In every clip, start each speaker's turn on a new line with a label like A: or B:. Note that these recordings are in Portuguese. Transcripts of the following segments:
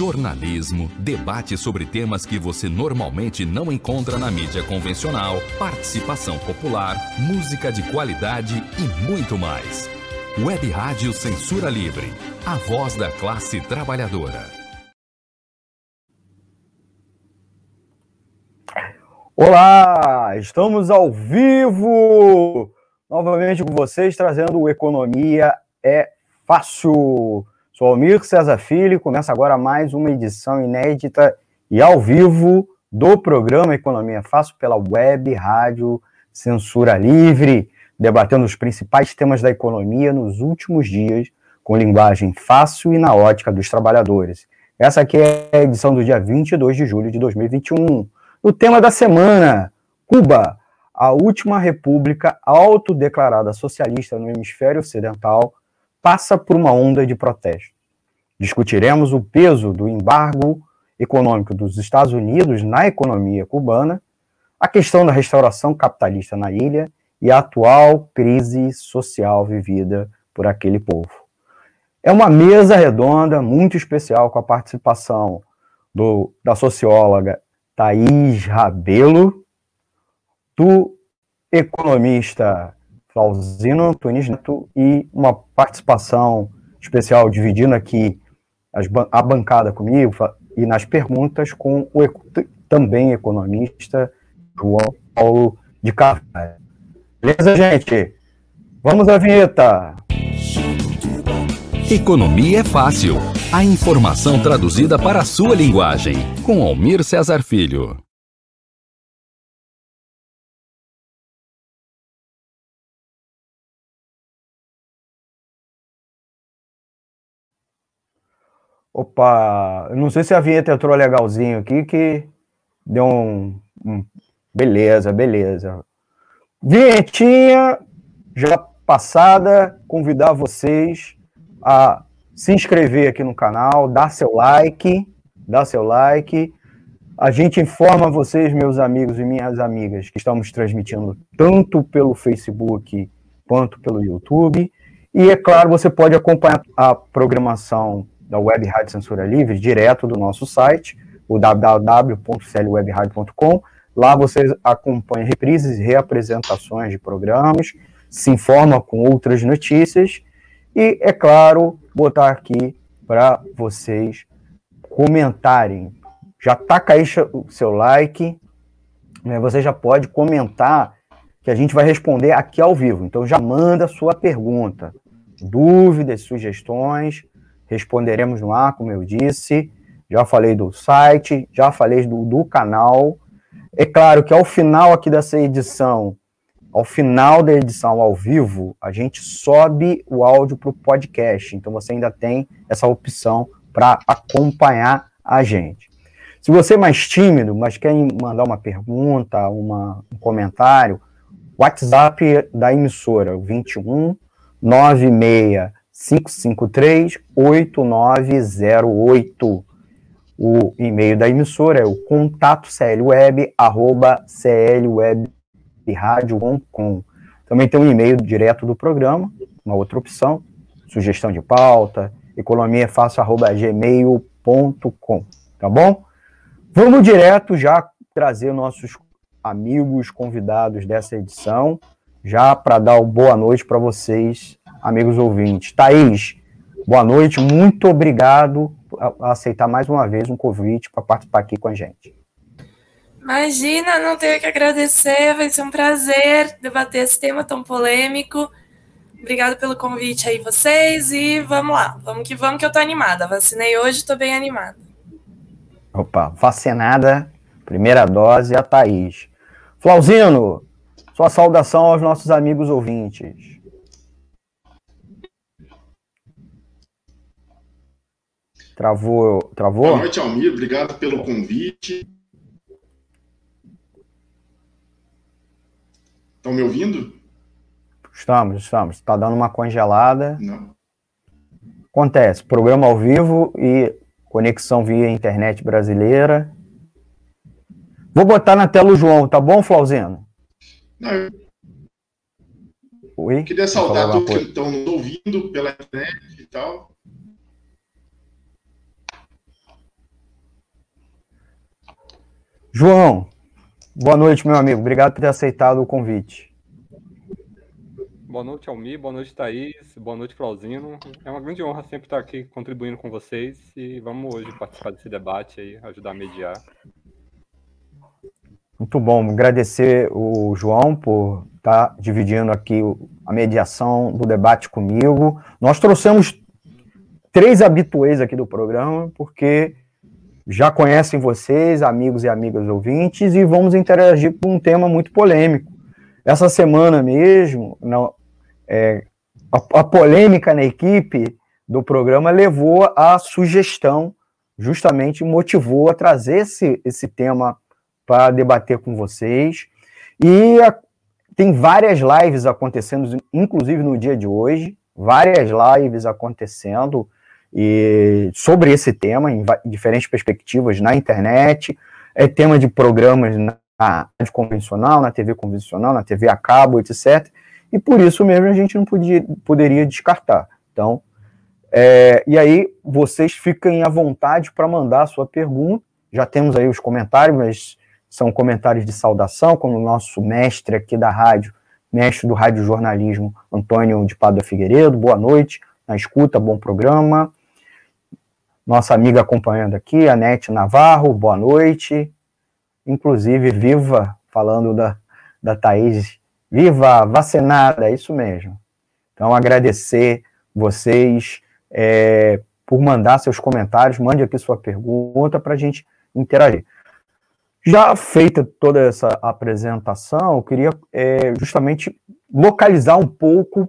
A: jornalismo, debate sobre temas que você normalmente não encontra na mídia convencional, participação popular, música de qualidade e muito mais. Web Rádio Censura Livre, a voz da classe trabalhadora.
B: Olá, estamos ao vivo novamente com vocês, trazendo o Economia é Fácil. Sou Almir César Filho e começa agora mais uma edição inédita e ao vivo do programa Economia Fácil pela web rádio Censura Livre, debatendo os principais temas da economia nos últimos dias com linguagem fácil e na ótica dos trabalhadores. Essa aqui é a edição do dia 22 de julho de 2021. O tema da semana: Cuba, a última república autodeclarada socialista no hemisfério ocidental, passa por uma onda de protesto. Discutiremos o peso do embargo econômico dos Estados Unidos na economia cubana, a questão da restauração capitalista na ilha e a atual crise social vivida por aquele povo. É uma mesa redonda muito especial com a participação do, da socióloga Thaís Rabelo, do economista Flauzino Antunes Neto e uma participação especial dividindo aqui as, a bancada comigo e nas perguntas com o também economista João Paulo de Carvalho. Beleza, gente? Vamos à vinheta!
A: Economia é fácil. A informação traduzida para a sua linguagem. Com Almir Cesar Filho.
B: Opa, não sei se a vinheta entrou legalzinho aqui, que deu um, um. Beleza, beleza. Vinhetinha já passada, convidar vocês a se inscrever aqui no canal, dar seu like, dar seu like. A gente informa vocês, meus amigos e minhas amigas, que estamos transmitindo tanto pelo Facebook quanto pelo YouTube. E é claro, você pode acompanhar a programação da Web Rádio Censura Livre, direto do nosso site, o www.clwebradio.com. Lá você acompanha reprises e reapresentações de programas, se informa com outras notícias e, é claro, botar aqui para vocês comentarem. Já taca aí o seu like, né? você já pode comentar que a gente vai responder aqui ao vivo. Então já manda sua pergunta, dúvidas, sugestões, responderemos no ar, como eu disse. Já falei do site, já falei do, do canal. É claro que ao final aqui dessa edição, ao final da edição ao vivo, a gente sobe o áudio para o podcast. Então você ainda tem essa opção para acompanhar a gente. Se você é mais tímido, mas quer mandar uma pergunta, uma, um comentário, WhatsApp da emissora, 21 96 553-8908. O e-mail da emissora é o contato clweb, arroba clwebradio.com. Também tem um e-mail direto do programa, uma outra opção, sugestão de pauta, economia é fácil, arroba gmail.com, tá bom? Vamos direto já trazer nossos amigos convidados dessa edição, já para dar boa noite para vocês amigos ouvintes. Thaís, boa noite, muito obrigado por aceitar mais uma vez um convite para participar aqui com a gente.
C: Imagina, não tenho que agradecer, vai ser um prazer debater esse tema tão polêmico. Obrigado pelo convite aí vocês e vamos lá, vamos que vamos que eu tô animada. Vacinei hoje, tô bem animada.
B: Opa, vacinada, primeira dose, a Thaís. Flauzino, sua saudação aos nossos amigos ouvintes. Travou, travou?
D: Boa noite, Almir. Obrigado pelo convite. Estão me ouvindo?
B: Estamos, estamos. Está dando uma congelada.
D: Não.
B: Acontece. Programa ao vivo e conexão via internet brasileira. Vou botar na tela o João, tá bom, Flauzino?
D: Não, eu... Oi? Queria saudar todos que estão nos ouvindo pela internet e tal.
B: João, boa noite, meu amigo. Obrigado por ter aceitado o convite.
E: Boa noite, Almi. Boa noite, Thaís. Boa noite, Flauzino. É uma grande honra sempre estar aqui contribuindo com vocês e vamos hoje participar desse debate aí, ajudar a mediar.
B: Muito bom. Agradecer o João por estar dividindo aqui a mediação do debate comigo. Nós trouxemos três habituês aqui do programa, porque já conhecem vocês, amigos e amigas ouvintes, e vamos interagir com um tema muito polêmico. Essa semana mesmo, não, é, a, a, polêmica na equipe do programa levou à sugestão, justamente motivou a trazer esse, esse tema para debater com vocês. E a, tem várias lives acontecendo, inclusive no dia de hoje, várias lives acontecendo e sobre esse tema em diferentes perspectivas na internet, é tema de programas na rádio convencional, na TV convencional, na TV a cabo, etc e por isso mesmo a gente não podia, poderia descartar. Então, é, e aí vocês fiquem à vontade para mandar a sua pergunta. Já temos aí os comentários, mas são comentários de saudação, como o nosso mestre aqui da rádio, mestre do rádio jornalismo, Antônio de Padua Figueiredo. Boa noite, na escuta, bom programa. Nossa amiga acompanhando aqui, a Nete Navarro, boa noite. Inclusive, viva, falando da, da Thaís Viva vacinada, é isso mesmo. Então, agradecer vocês é, por mandar seus comentários, mande aqui sua pergunta para a gente interagir. Já feita toda essa apresentação, eu queria é, justamente localizar um pouco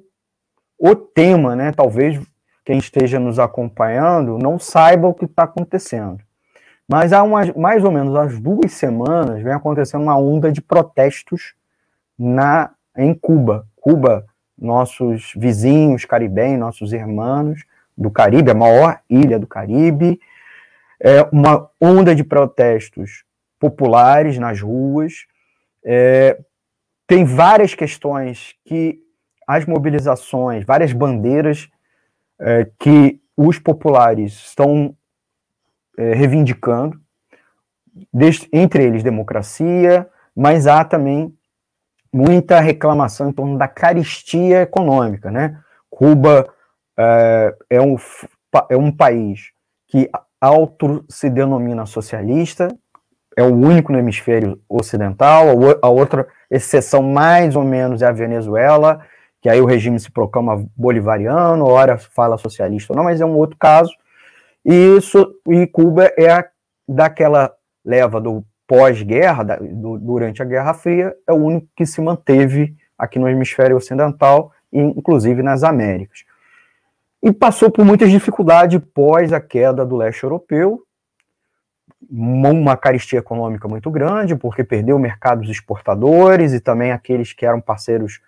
B: o tema, né? Talvez quem esteja nos acompanhando não saiba o que está acontecendo. Mas há umas, mais ou menos as duas semanas vem acontecendo uma onda de protestos na em Cuba. Cuba, nossos vizinhos caribenhos, nossos irmãos do Caribe, a maior ilha do Caribe, é uma onda de protestos populares nas ruas. É, tem várias questões que as mobilizações, várias bandeiras é, que os populares estão é, reivindicando, entre eles democracia, mas há também muita reclamação em torno da caristia econômica, né? Cuba é, é, um, é um país que auto se denomina socialista, é o único no hemisfério ocidental, a outra exceção mais ou menos é a Venezuela, que aí o regime se proclama bolivariano, ora fala socialista ou não, mas é um outro caso. E, isso, e Cuba é a, daquela leva do pós-guerra, durante a Guerra Fria, é o único que se manteve aqui no hemisfério ocidental, inclusive nas Américas. E passou por muitas dificuldades pós a queda do leste europeu, uma caristia econômica muito grande, porque perdeu mercados exportadores e também aqueles que eram parceiros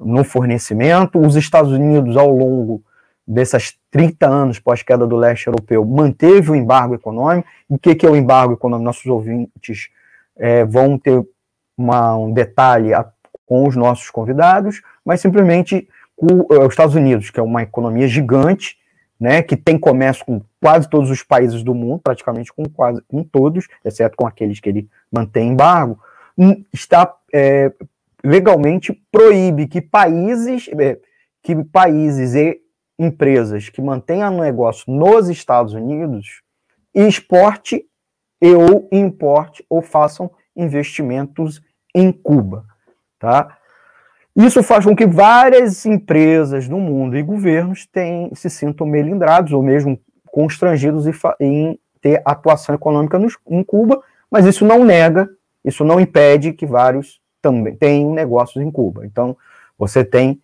B: no fornecimento. Os Estados Unidos, ao longo dessas 30 anos pós-queda do leste europeu, manteve o embargo econômico. E o que, que é o embargo econômico? Nossos ouvintes é, vão ter uma, um detalhe a, com os nossos convidados, mas simplesmente o, é, os Estados Unidos, que é uma economia gigante, né, que tem comércio com quase todos os países do mundo, praticamente com quase com todos, exceto com aqueles que ele mantém embargo, está é, legalmente proíbe que países é, que países e empresas que mantenham negócio nos Estados Unidos exporte e ou importe ou façam investimentos em Cuba, tá? Isso faz com que várias empresas no mundo e governos tenham, se sintam melindrados ou mesmo constrangidos em ter atuação econômica no, em Cuba, mas isso não nega, isso não impede que vários também tenham negócios em Cuba. Então, você tem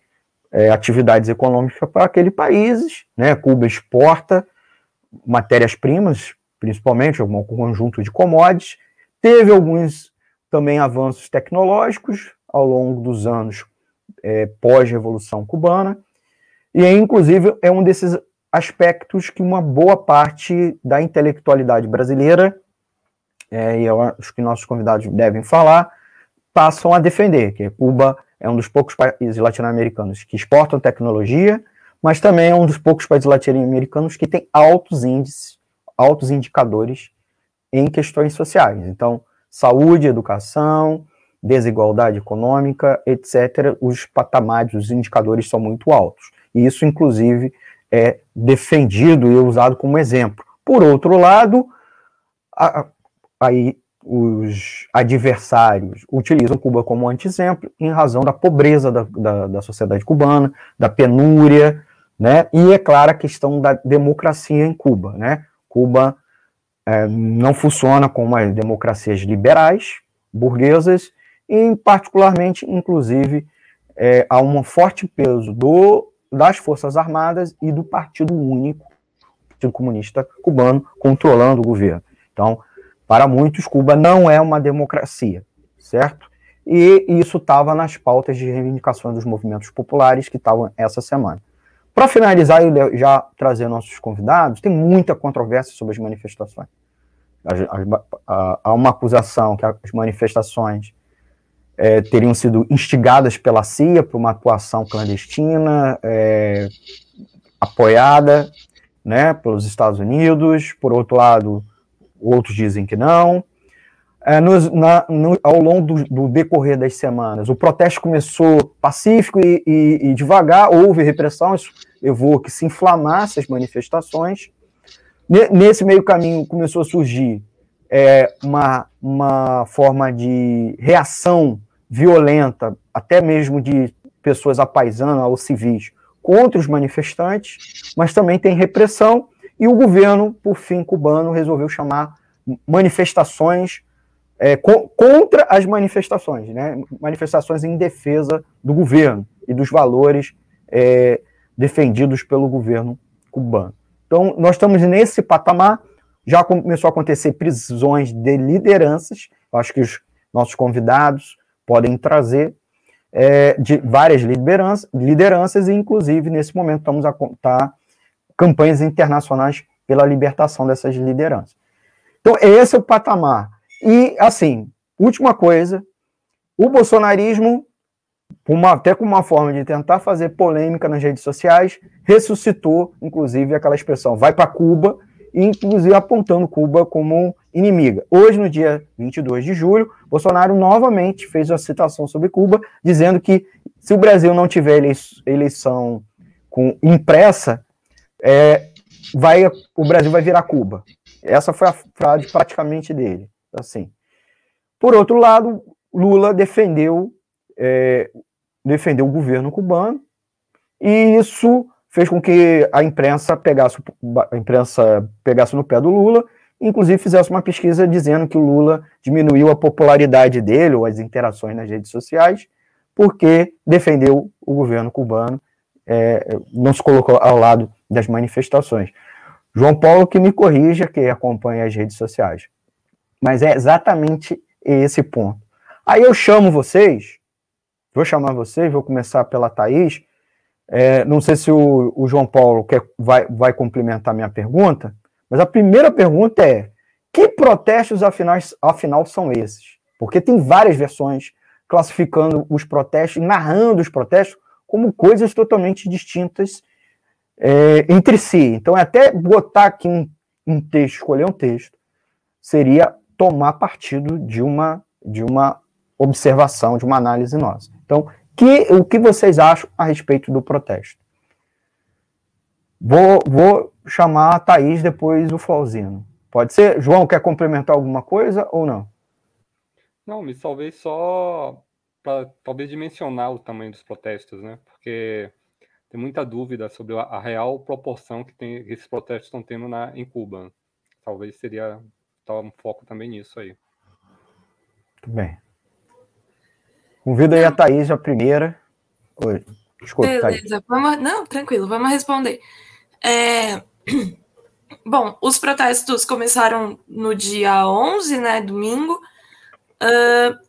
B: é, atividades econômicas para aquele país, né? Cuba exporta matérias-primas, principalmente algum conjunto de commodities, teve alguns também avanços tecnológicos ao longo dos anos é, pós-revolução cubana, e inclusive é um desses aspectos que uma boa parte da intelectualidade brasileira, é, e eu acho que nossos convidados devem falar, passam a defender, que Cuba é um dos poucos países latino-americanos que exportam tecnologia, mas também é um dos poucos países latino-americanos que tem altos índices, altos indicadores em questões sociais. Então, saúde, educação, desigualdade econômica, etc., os patamares, os indicadores são muito altos. E isso, inclusive, é defendido e usado como exemplo. Por outro lado, aí os adversários utilizam Cuba como anti-exemplo em razão da pobreza da, da, da, sociedade cubana, da penúria, né? E é clara a questão da democracia em Cuba, né? Cuba é, não funciona como as democracias liberais, burguesas, e particularmente, inclusive, é, há um forte peso do, das Forças Armadas e do Partido Único, Partido Comunista Cubano, controlando o governo. Então, para muitos, Cuba não é uma democracia, certo? E isso estava nas pautas de reivindicações dos movimentos populares que estavam essa semana. Para finalizar e já trazer nossos convidados, tem muita controvérsia sobre as manifestações. Há uma acusação que as manifestações é, teriam sido instigadas pela CIA por uma atuação clandestina, é, apoiada né, pelos Estados Unidos. Por outro lado, outros dizem que não. É, na, no, ao longo do, do, decorrer das semanas, o protesto começou pacífico e, e, e, devagar, houve repressão, isso levou que se inflamasse as manifestações. Nesse meio caminho começou a surgir é, uma, uma forma de reação violenta, até mesmo de pessoas apaisanas ou civis, contra os manifestantes, mas também tem repressão e o governo, por fim, cubano, resolveu chamar manifestações é, co contra as manifestações, né? manifestações em defesa do governo e dos valores é, defendidos pelo governo cubano. Então, nós estamos nesse patamar, já começou a acontecer prisões de lideranças, acho que os nossos convidados podem trazer é, de várias lideranças, lideranças, e inclusive nesse momento estamos a contar campanhas internacionais pela libertação dessas lideranças. Então, esse é o patamar. E, assim, última coisa, o bolsonarismo, uma, até como uma forma de tentar fazer polêmica nas redes sociais, ressuscitou, inclusive, aquela expressão, vai para Cuba, inclusive apontando Cuba como inimiga. Hoje, no dia 22 de julho, Bolsonaro novamente fez uma citação sobre Cuba, dizendo que se o Brasil não tiver eleição com, impressa, é, vai, o Brasil vai virar Cuba. Essa foi a frase praticamente dele. Assim. Por outro lado, Lula defendeu, é, defendeu o governo cubano e isso fez com que a imprensa pegasse, a imprensa pegasse no pé do Lula, inclusive fizesse uma pesquisa dizendo que o Lula diminuiu a popularidade dele ou as interações nas redes sociais porque defendeu o governo cubano, é, não se colocou ao lado das manifestações. João Paulo que me corrija, que acompanha as redes sociais. Mas é exatamente esse ponto. Aí eu chamo vocês, vou chamar vocês, vou começar pela Thaís. É, não sei se o, o, João Paulo quer, vai, vai complementar minha pergunta, mas a primeira pergunta é: que protestos afinal, afinal são esses? Porque tem várias versões classificando os protestos, narrando os protestos como coisas totalmente distintas é, entre si. Então, é até botar aqui um, um texto, escolher um texto, seria tomar partido de uma, de uma observação, de uma análise nossa. Então, que, o que vocês acham a respeito do protesto? Vou, vou chamar a Thaís depois o Flauzino. Pode ser? João, quer complementar alguma coisa ou não?
E: Não, me salvei só para talvez dimensionar o tamanho dos protestos, né? Porque tem muita dúvida sobre a, real proporção que, tem, que esses protestos estão tendo na, em Cuba. Talvez seria tá um foco também nisso aí.
B: Muito bem. Convido aí a Thaís, a primeira. Oi,
C: desculpa, Beleza, Thaís. Vamos, não, tranquilo, vamos responder. É... Bom, os protestos começaram no dia 11, né, domingo. Uh,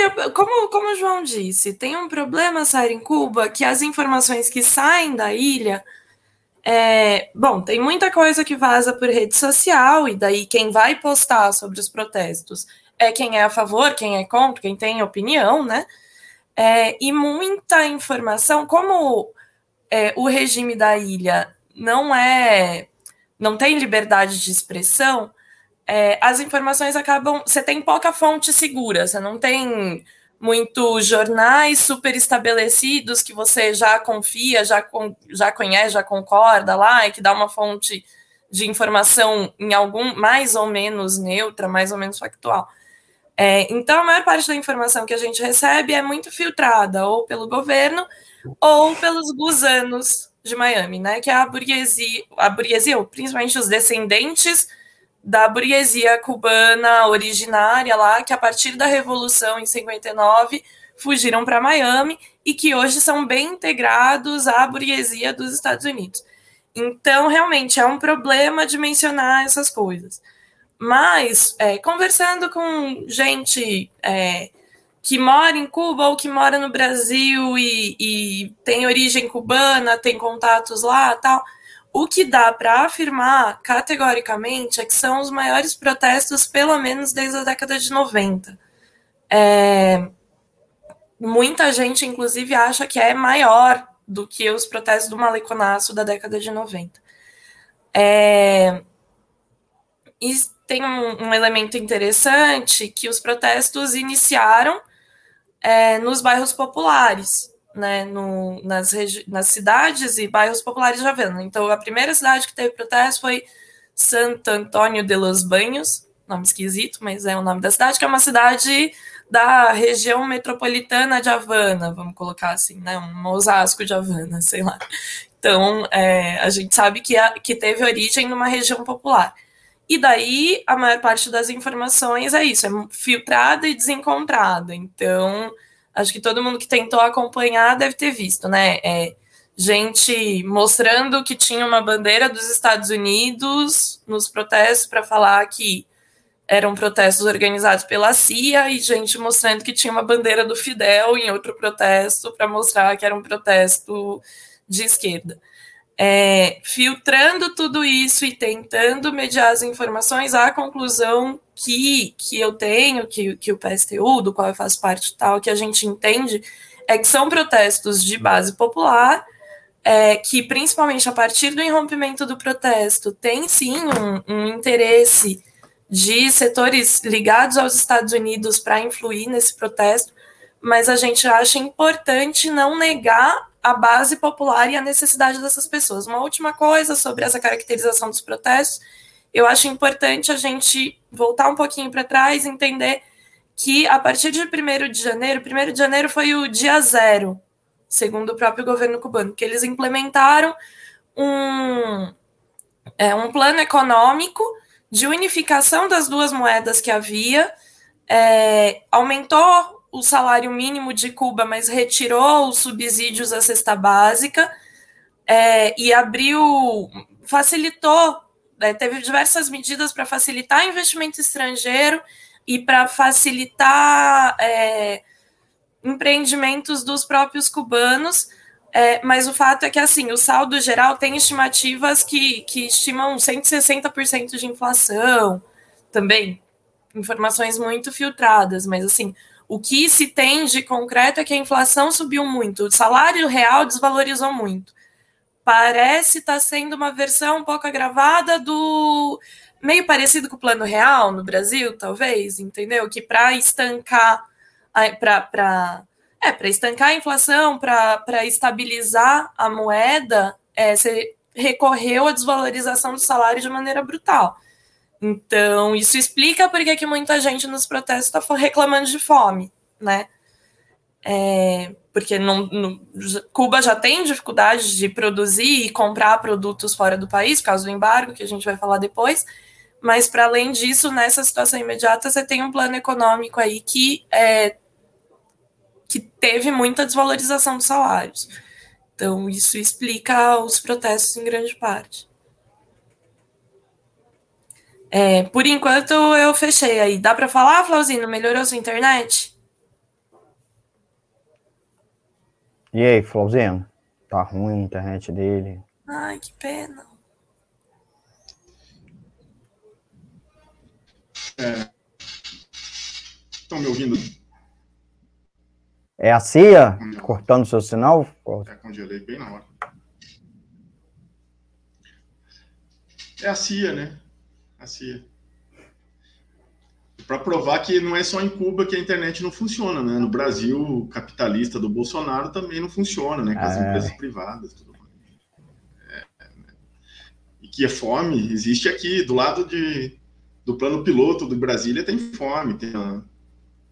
C: é, como, como o João disse, tem um problema sair em Cuba que as informações que saem da ilha. É, bom, tem muita coisa que vaza por rede social, e daí quem vai postar sobre os protestos é quem é a favor, quem é contra, quem tem opinião, né? É, e muita informação, como é, o regime da ilha não é. não tem liberdade de expressão, é, as informações acabam. Você tem pouca fonte segura, você não tem muitos jornais super estabelecidos que você já confia, já, já conhece, já concorda lá, e que dá uma fonte de informação em algum mais ou menos neutra, mais ou menos factual. É, então, a maior parte da informação que a gente recebe é muito filtrada, ou pelo governo, ou pelos gusanos de Miami, né? Que é a burguesia, a burguesia, ou principalmente os descendentes da burguesia cubana originária lá, que a partir da Revolução em 59 fugiram para Miami e que hoje são bem integrados à burguesia dos Estados Unidos. Então, realmente, é um problema de mencionar essas coisas. Mas, é, conversando com gente é, que mora em Cuba ou que mora no Brasil e, e tem origem cubana, tem contatos lá tal, o que dá para afirmar categoricamente é que são os maiores protestos, pelo menos desde a década de 90. É, muita gente, inclusive, acha que é maior do que os protestos do maleconaço da década de 90. É, e tem um, um, elemento interessante que os protestos iniciaram é, nos bairros populares né, no, nas, nas cidades e bairros populares de Havana. Então, a primeira cidade que teve protesto foi Santo Antônio de los Banhos, nome esquisito, mas é o nome da cidade, que é uma cidade da região metropolitana de Havana, vamos colocar assim, né, um Osasco de Havana, sei lá. Então, é, a gente sabe que, a, que teve origem numa região popular. E daí, a maior parte das informações é isso, é filtrada e desencontrada. Então, acho que todo mundo que tentou acompanhar deve ter visto, né? É, gente mostrando que tinha uma bandeira dos Estados Unidos nos protestos para falar que eram protestos organizados pela CIA e gente mostrando que tinha uma bandeira do Fidel em outro protesto para mostrar que era um protesto de esquerda é, filtrando tudo isso e tentando mediar as informações, a conclusão que, que eu tenho, que, que o PSTU, do qual eu faço parte tal, que a gente entende, é que são protestos de base popular, é, que principalmente a partir do irrompimento do protesto tem sim um, um interesse de setores ligados aos Estados Unidos para influir nesse protesto, mas a gente acha importante não negar a base popular e a necessidade dessas pessoas. Uma última coisa sobre essa caracterização dos protestos, eu acho importante a gente voltar um pouquinho para trás entender que a partir de 1 de janeiro, 1 de janeiro foi o dia zero, segundo o próprio governo cubano, que eles implementaram um, é, um plano econômico de unificação das duas moedas que havia, é, aumentou o salário mínimo de Cuba, mas retirou os subsídios à cesta básica é, e abriu, facilitou, é, teve diversas medidas para facilitar investimento estrangeiro e para facilitar é, empreendimentos dos próprios cubanos. É, mas o fato é que assim o saldo geral tem estimativas que, que estimam 160% de inflação também informações muito filtradas, mas assim o que se tem de concreto é que a inflação subiu muito, o salário real desvalorizou muito. Parece estar tá sendo uma versão um pouco agravada do meio parecido com o plano real no Brasil, talvez, entendeu? Que para estancar para é, para estancar a inflação, para estabilizar a moeda, é, você recorreu à desvalorização do salário de maneira brutal. Então, isso explica por que muita gente nos protestos está reclamando de fome, né? É, porque não, Cuba já tem dificuldade de produzir e comprar produtos fora do país, por causa do embargo, que a gente vai falar depois. Mas, para além disso, nessa situação imediata, você tem um plano econômico aí que, é, que teve muita desvalorização dos salários. Então, isso explica os protestos em grande parte. É, por enquanto eu fechei aí. Dá para falar, Flauzino? Melhorou sua internet?
B: E aí, Flauzino? Tá ruim a internet dele.
C: Ai, que pena.
D: É. Estão me ouvindo?
B: É a CIA cortando seu sinal?
D: É, congelei bem na hora. É a CIA, né? A CIA. para provar que não é só em Cuba que a internet não funciona, né? No Brasil, capitalista do Bolsonaro também não funciona, né? Com as é. empresas privadas, tudo mais. É, né? E que a fome existe aqui, do lado de, do plano piloto do Brasília tem fome, tem na,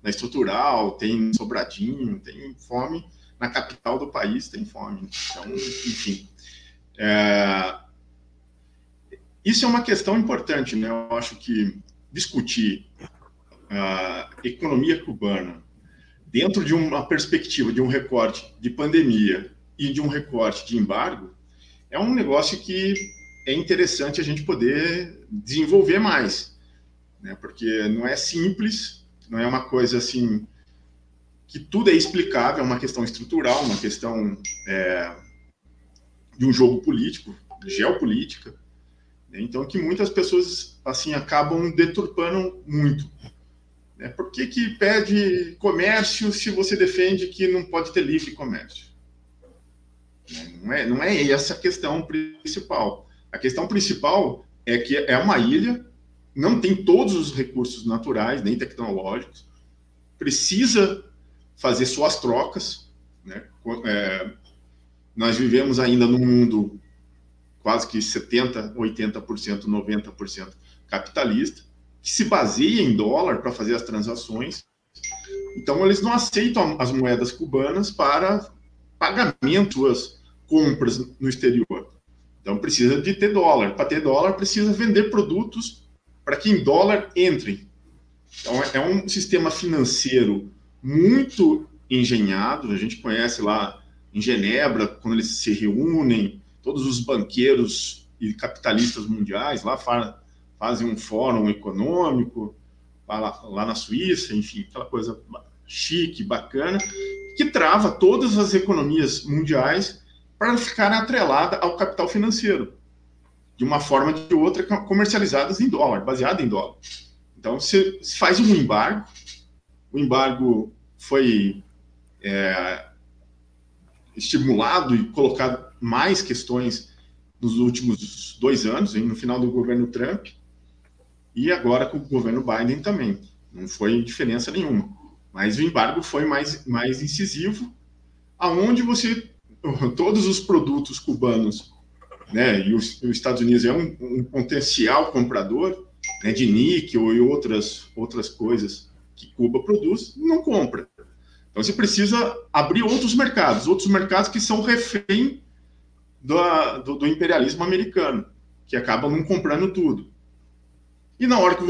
D: na estrutural, tem Sobradinho, tem fome na capital do país, tem fome. Então, enfim. É, isso é uma questão importante, né? Eu acho que discutir a economia cubana dentro de uma perspectiva de um recorte de pandemia e de um recorte de embargo é um negócio que é interessante a gente poder desenvolver mais, né? Porque não é simples, não é uma coisa assim que tudo é explicável, é uma questão estrutural, uma questão é, de um jogo político, geopolítica. Então, que muitas pessoas assim acabam deturpando muito. Né? Por que, que pede comércio se você defende que não pode ter livre comércio? Né? Não é, não é essa a questão principal. A questão principal é que é uma ilha, não tem todos os recursos naturais, nem tecnológicos, precisa fazer suas trocas. Né? É, nós vivemos ainda num mundo quase que 70%, 80%, 90% capitalista, que se baseia em dólar para fazer as transações. Então, eles não aceitam as moedas cubanas para pagamento das compras no exterior. Então, precisa de ter dólar. Para ter dólar, precisa vender produtos para que em dólar entrem. Então, é um sistema financeiro muito engenhado. A gente conhece lá em Genebra, quando eles se reúnem, todos os banqueiros e capitalistas mundiais lá fazem um fórum econômico lá, lá na Suíça, enfim, aquela coisa chique, bacana, que trava todas as economias mundiais para ficarem atreladas ao capital financeiro, de uma forma ou de outra, comercializadas em dólar, baseada em dólar. Então, se faz um embargo, o embargo foi é, estimulado e colocado mais questões nos últimos dois anos, no final do governo Trump, e agora com o governo Biden também. Não foi diferença nenhuma. Mas o embargo foi mais, mais incisivo, aonde você todos os produtos cubanos, né, e os, os Estados Unidos é um, um potencial comprador né, de níquel e outras outras coisas que Cuba produz, não compra. Então você precisa abrir outros mercados, outros mercados que são refém do, do, do imperialismo americano, que acaba não comprando tudo. E na hora que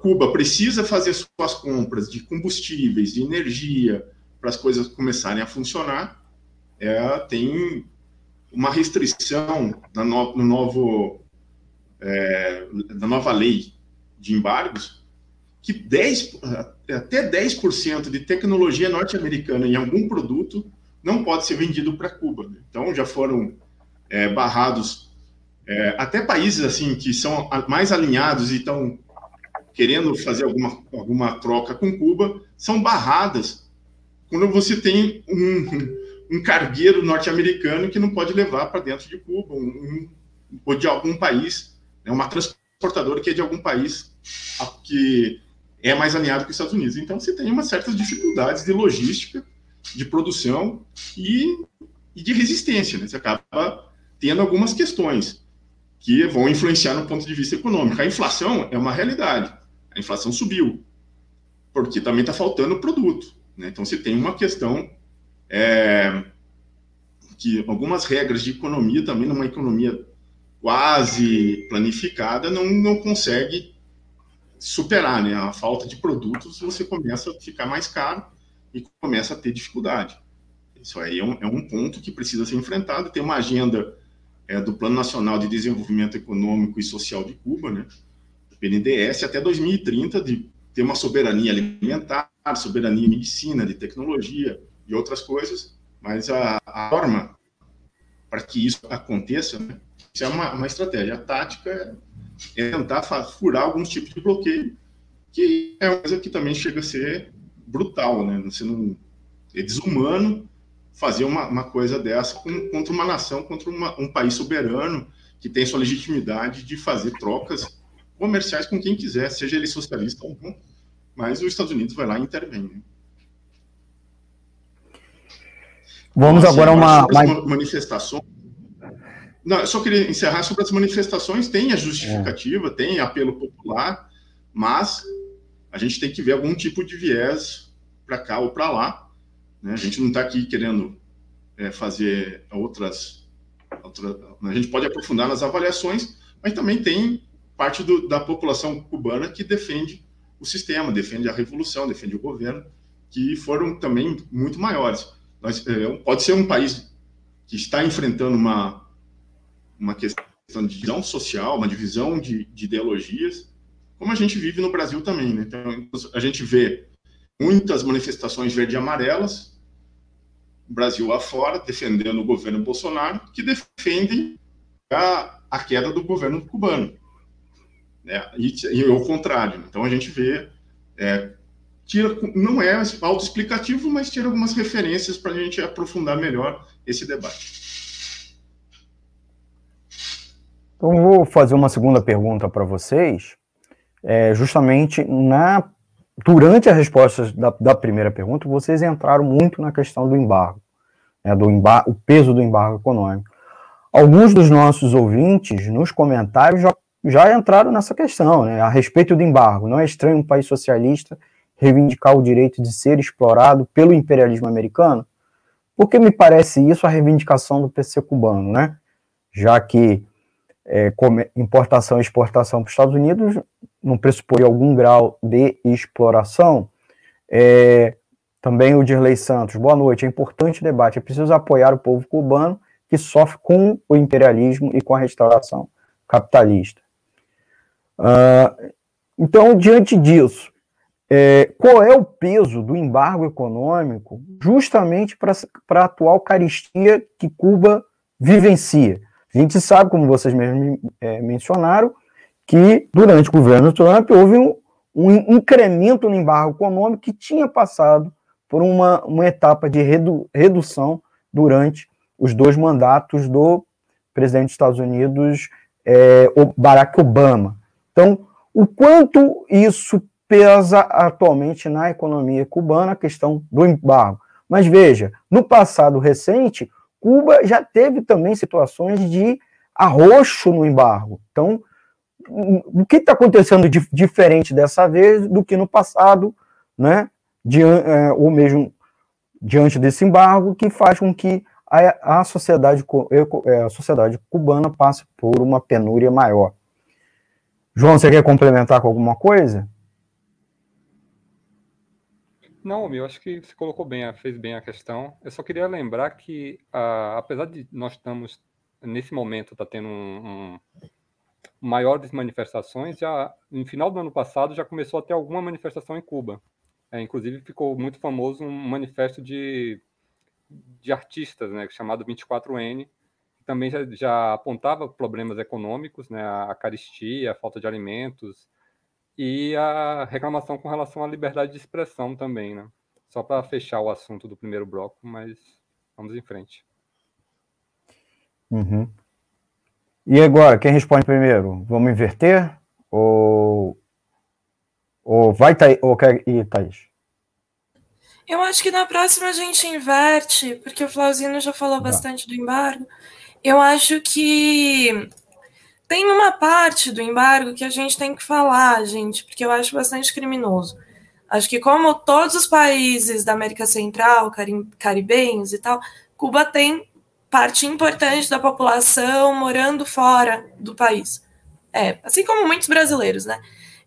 D: Cuba precisa fazer suas compras de combustíveis, de energia, para as coisas começarem a funcionar, é, tem uma restrição na no, no novo, é, na nova lei de embargos que 10, até 10% de tecnologia norte-americana em algum produto não pode ser vendido para Cuba. Então, já foram é, barrados é, até países assim que são mais alinhados e estão querendo fazer alguma, alguma troca com Cuba, são barradas quando você tem um, um cargueiro norte-americano que não pode levar para dentro de Cuba, um, um, ou de algum país, né, uma transportadora que é de algum país que é mais alinhado com os Estados Unidos. Então, você tem umas certas dificuldades de logística, de produção e, e de resistência. Né? Você acaba tendo algumas questões que vão influenciar no ponto de vista econômico. A inflação é uma realidade. A inflação subiu, porque também está faltando produto. Né? Então, você tem uma questão é, que algumas regras de economia, também numa economia quase planificada, não, não consegue superar né, a falta de produtos, você começa a ficar mais caro e começa a ter dificuldade. Isso aí é um, é um ponto que precisa ser enfrentado. Tem uma agenda é, do Plano Nacional de Desenvolvimento Econômico e Social de Cuba, né, PNDS, até 2030, de ter uma soberania alimentar, soberania em medicina, de tecnologia e outras coisas, mas a, a forma para que isso aconteça, né, isso é uma, uma estratégia. A tática é tentar furar alguns tipos de bloqueio, que é uma coisa que também chega a ser brutal, né? Você não é desumano fazer uma, uma coisa dessa com, contra uma nação, contra uma, um país soberano que tem sua legitimidade de fazer trocas comerciais com quem quiser, seja ele socialista ou não. mas os Estados Unidos vai lá e intervém. Né?
B: Vamos agora a uma, uma
D: manifestações. Não, eu só queria encerrar sobre as manifestações. Tem a justificativa, é. tem apelo popular, mas a gente tem que ver algum tipo de viés para cá ou para lá. Né? A gente não está aqui querendo é, fazer outras, outras. A gente pode aprofundar nas avaliações, mas também tem parte do, da população cubana que defende o sistema, defende a revolução, defende o governo, que foram também muito maiores. Nós, é, pode ser um país que está enfrentando uma, uma questão de divisão social, uma divisão de, de ideologias, como a gente vive no Brasil também. Né? Então, a gente vê muitas manifestações verde e amarelas, Brasil afora, defendendo o governo Bolsonaro, que defendem a, a queda do governo cubano. Né? E, e o contrário. Então, a gente vê é, tira, não é autoexplicativo, mas tira algumas referências para a gente aprofundar melhor esse debate.
B: Então, vou fazer uma segunda pergunta para vocês, é, justamente na durante a resposta da, da, primeira pergunta, vocês entraram muito na questão do embargo, né, do embargo, o peso do embargo econômico. Alguns dos nossos ouvintes, nos comentários, já, já entraram nessa questão, né, a respeito do embargo. Não é estranho um país socialista reivindicar o direito de ser explorado pelo imperialismo americano? Porque me parece isso a reivindicação do PC cubano, né? Já que é, importação e exportação para os Estados Unidos não pressupõe algum grau de exploração. É, também o Dirley Santos, boa noite. É importante debate. É preciso apoiar o povo cubano que sofre com o imperialismo e com a restauração capitalista. Uh, então, diante disso, é, qual é o peso do embargo econômico justamente para a atual caristia que Cuba vivencia? A gente sabe, como vocês mesmos é, mencionaram, que durante o governo Trump houve um, um, incremento no embargo econômico que tinha passado por uma, uma etapa de redu, redução durante os dois mandatos do presidente dos Estados Unidos, é, Barack Obama. Então, o quanto isso pesa atualmente na economia cubana a questão do embargo. Mas veja, no passado recente, Cuba já teve também situações de arroxo no embargo. Então, o que está acontecendo de diferente dessa vez do que no passado, né? É, ou mesmo diante desse embargo, que faz com que a, a, sociedade, é, a sociedade cubana passe por uma penúria maior. João, você quer complementar com alguma coisa?
E: Não, eu acho que você colocou bem, fez bem a questão. Eu só queria lembrar que, uh, apesar de nós estamos, nesse momento, está tendo um, um maiores manifestações, já no final do ano passado já começou a ter alguma manifestação em Cuba. É, inclusive ficou muito famoso um manifesto de, de artistas, né, chamado 24N, que também já, já apontava problemas econômicos, né, a caristia, a falta de alimentos, e a reclamação com relação à liberdade de expressão também, né? Só para fechar o assunto do primeiro bloco, mas vamos em frente.
B: Uhum. E agora, quem responde primeiro? Vamos inverter? Ou, ou vai Thaís? Ou quer ir, Thaís?
C: Eu acho que na próxima a gente inverte, porque o Flauzino já falou tá. bastante do embargo. Eu acho que tem uma parte do embargo que a gente tem que falar, gente, porque eu acho bastante criminoso. Acho que, como todos os países da América Central, caribenhos e tal, Cuba tem parte importante da população morando fora do país. É, assim como muitos brasileiros, né?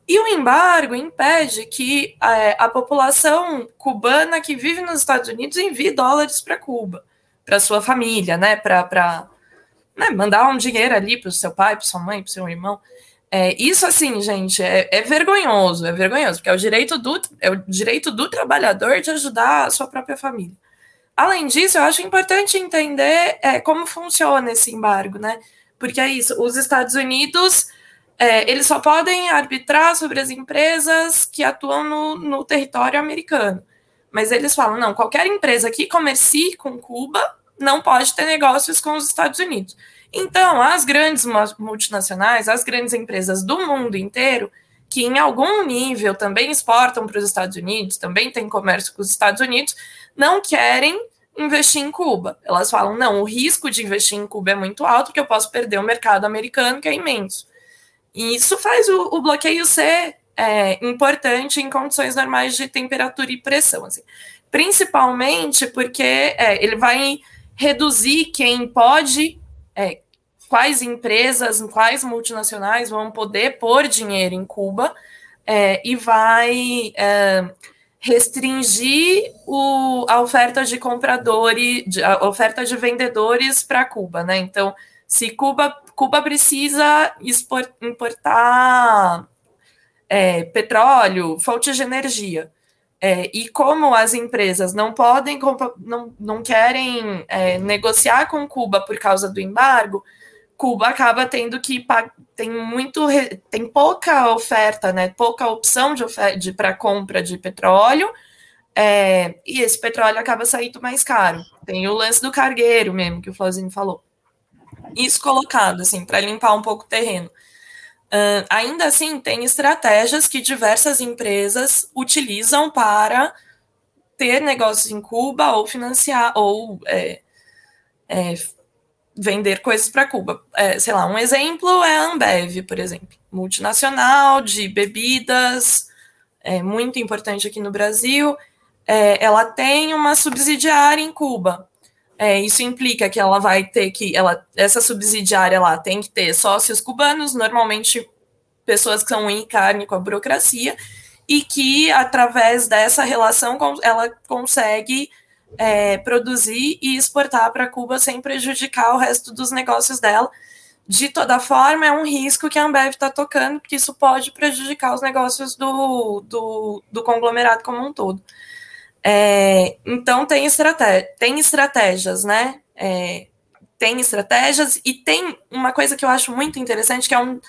C: E o embargo impede que é, a população cubana que vive nos Estados Unidos envie dólares para Cuba, para sua família, né? Para né, mandar um dinheiro ali para o seu pai, para sua mãe, para seu irmão. É, isso, assim, gente, é, é, vergonhoso, é vergonhoso, porque é o, direito do, é o direito do trabalhador de ajudar a sua própria família. Além disso, eu acho importante entender é, como funciona esse embargo, né? Porque é isso, os Estados Unidos, é, eles só podem arbitrar sobre as empresas que atuam no, no território americano. Mas eles falam, não, qualquer empresa que comercie com Cuba não pode ter negócios com os Estados Unidos. Então, as grandes multinacionais, as grandes empresas do mundo inteiro, que em algum nível também exportam para os Estados Unidos, também tem comércio com os Estados Unidos, não querem investir em Cuba. Elas falam: não, o risco de investir em Cuba é muito alto, porque eu posso perder o mercado americano, que é imenso. E isso faz o, o bloqueio ser é, importante em condições normais de temperatura e pressão. Assim. Principalmente porque é, ele vai reduzir quem pode, é, quais empresas, quais multinacionais vão poder pôr dinheiro em Cuba é, e vai é, restringir o, a oferta de compradores, a oferta de vendedores para Cuba, né? Então, se Cuba, Cuba precisa importar é, petróleo, fontes de energia, é, e como as empresas não podem, não, não querem é, negociar com Cuba por causa do embargo, Cuba acaba tendo que tem muito tem pouca oferta, né? Pouca opção de, de para compra de petróleo. É, e esse petróleo acaba saindo mais caro. Tem o lance do cargueiro mesmo, que o Flauzino falou. Isso colocado, assim, para limpar um pouco o terreno. Uh, ainda assim, tem estratégias que diversas empresas utilizam para ter negócios em Cuba ou financiar ou é, é, vender coisas para Cuba. É, sei lá, um exemplo é a Ambev, por exemplo, multinacional de bebidas, é muito importante aqui no Brasil. É, ela tem uma subsidiária em Cuba. É, isso implica que ela vai ter que, ela, essa subsidiária lá tem que ter sócios cubanos, normalmente pessoas que são em carne com a burocracia, e que através dessa relação ela consegue é, produzir e exportar para Cuba sem prejudicar o resto dos negócios dela. De toda forma, é um risco que a Ambev está tocando, porque isso pode prejudicar os negócios do, do, do conglomerado como um todo. É, então, tem, estratégia, tem estratégias, né? É, tem estratégias e tem uma coisa que eu acho muito interessante, que é um,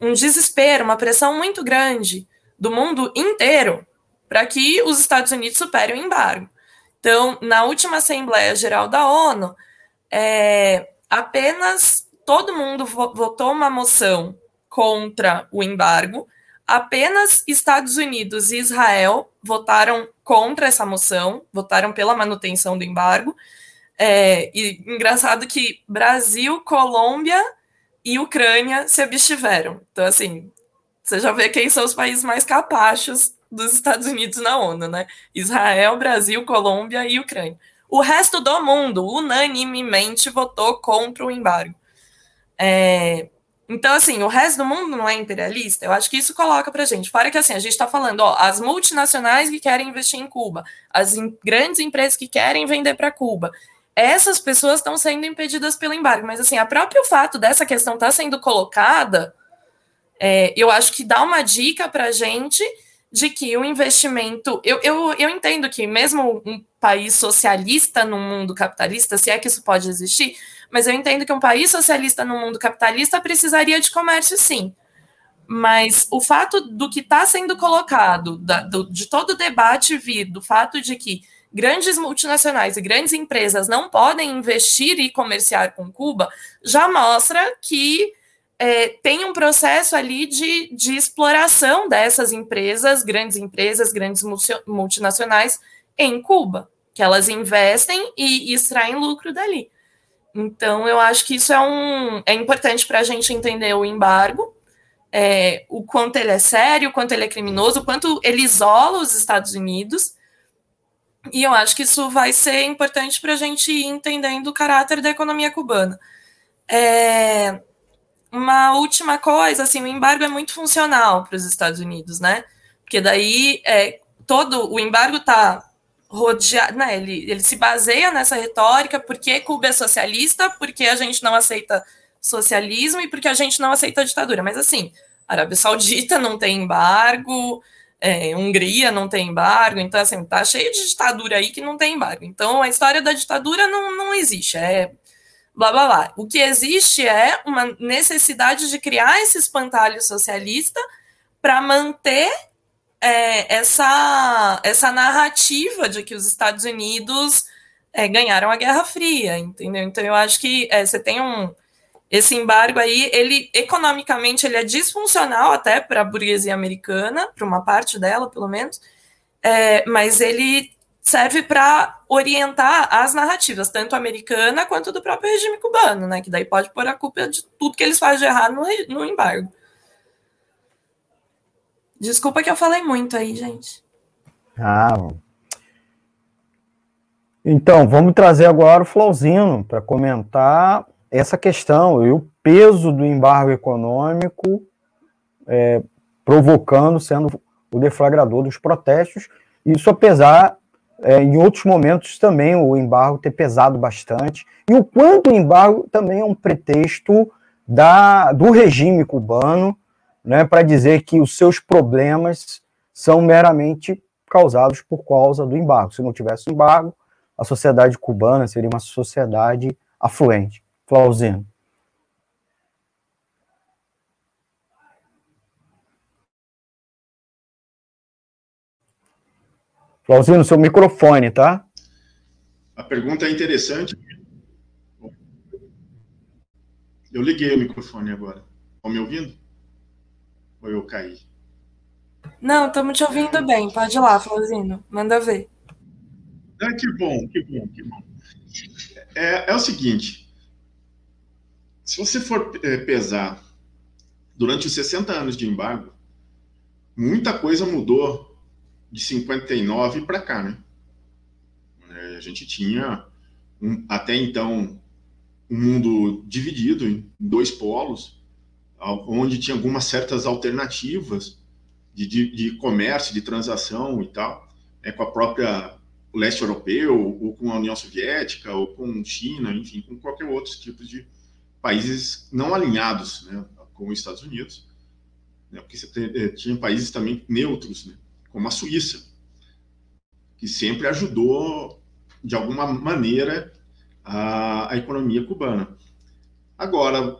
C: um desespero, uma pressão muito grande do mundo inteiro para que os Estados Unidos superem o embargo. Então, na última Assembleia Geral da ONU, é, apenas todo mundo votou uma moção contra o embargo, apenas Estados Unidos e Israel votaram contra essa moção, votaram pela manutenção do embargo. É, e engraçado que Brasil, Colômbia e Ucrânia se abstiveram. Então, assim, você já vê quem são os países mais capachos dos Estados Unidos na ONU, né? Israel, Brasil, Colômbia e Ucrânia. O resto do mundo unanimemente votou contra o embargo. É, então, assim, o resto do mundo não é imperialista. Eu acho que isso coloca para gente. Fora que, assim, a gente está falando, ó, as multinacionais que querem investir em Cuba, as grandes empresas que querem vender para Cuba. Essas pessoas estão sendo impedidas pelo embargo. Mas, assim, a próprio fato dessa questão estar tá sendo colocada, é, eu acho que dá uma dica para a gente de que o investimento. Eu, eu, eu entendo que, mesmo um país socialista no mundo capitalista, se é que isso pode existir, mas eu entendo que um país socialista no mundo capitalista precisaria de comércio, sim. Mas o fato do que está sendo colocado, da, do, de todo o debate vir, do fato de que grandes multinacionais e grandes empresas não podem investir e comerciar com Cuba, já mostra que é, tem um processo ali de, de exploração dessas empresas, grandes empresas, grandes multinacionais em Cuba, que elas investem e, e extraem lucro dali. Então, eu acho que isso é, um, é importante para a gente entender o embargo, é, o quanto ele é sério, o quanto ele é criminoso, o quanto ele isola os Estados Unidos. E eu acho que isso vai ser importante para a gente ir entendendo o caráter da economia cubana. É, uma última coisa, assim, o embargo é muito funcional para os Estados Unidos, né? Porque daí é, todo o embargo está rodeado, né? Ele, ele se baseia nessa retórica porque Cuba é socialista, porque a gente não aceita socialismo e porque a gente não aceita ditadura. Mas assim, Arábia Saudita não tem embargo, é, Hungria não tem embargo, então assim, tá cheio de ditadura aí que não tem embargo. Então a história da ditadura não, não existe, é blá blá blá. O que existe é uma necessidade de criar esse espantalho socialista para manter é, essa, essa narrativa de que os Estados Unidos é, ganharam a Guerra Fria, entendeu? Então eu acho que é, você tem um. esse embargo aí, ele economicamente ele é disfuncional até para a burguesia americana, para uma parte dela, pelo menos, é, mas ele serve para orientar as narrativas, tanto americana quanto do próprio regime cubano, né? Que daí pode pôr a culpa de tudo que eles fazem de errado no, no embargo. Desculpa que eu falei muito aí, gente.
B: Ah. Então, vamos trazer agora o Flauzino para comentar essa questão e o peso do embargo econômico é, provocando, sendo o deflagrador dos protestos. Isso apesar, é, em outros momentos também, o embargo ter pesado bastante. E o quanto o embargo também é um pretexto da, do regime cubano né, para dizer que os seus problemas são meramente causados por causa do embargo. Se não tivesse embargo, a sociedade cubana seria uma sociedade afluente. Flauzino. Flauzino, seu microfone, tá?
D: A pergunta é interessante. Eu liguei o microfone agora. Estão me ouvindo? Ou eu caí?
C: Não, estamos te ouvindo bem. Pode ir lá, Flauzino. Manda ver.
D: Ah, que bom, que bom, que bom. É, é o seguinte, se você for é, pesar durante os 60 anos de embargo, muita coisa mudou de 59 para cá, né? É, a gente tinha um, até então um mundo dividido em dois polos, onde tinha algumas certas alternativas de, de, de comércio, de transação e tal, né, com a própria leste europeu, ou com a União Soviética, ou com China, enfim, com qualquer outro tipo de, países não alinhados né, com os Estados Unidos, né, porque você eh, tinha países também neutros, né, como a Suíça, que sempre ajudou, de alguma maneira, a, a economia cubana. Agora,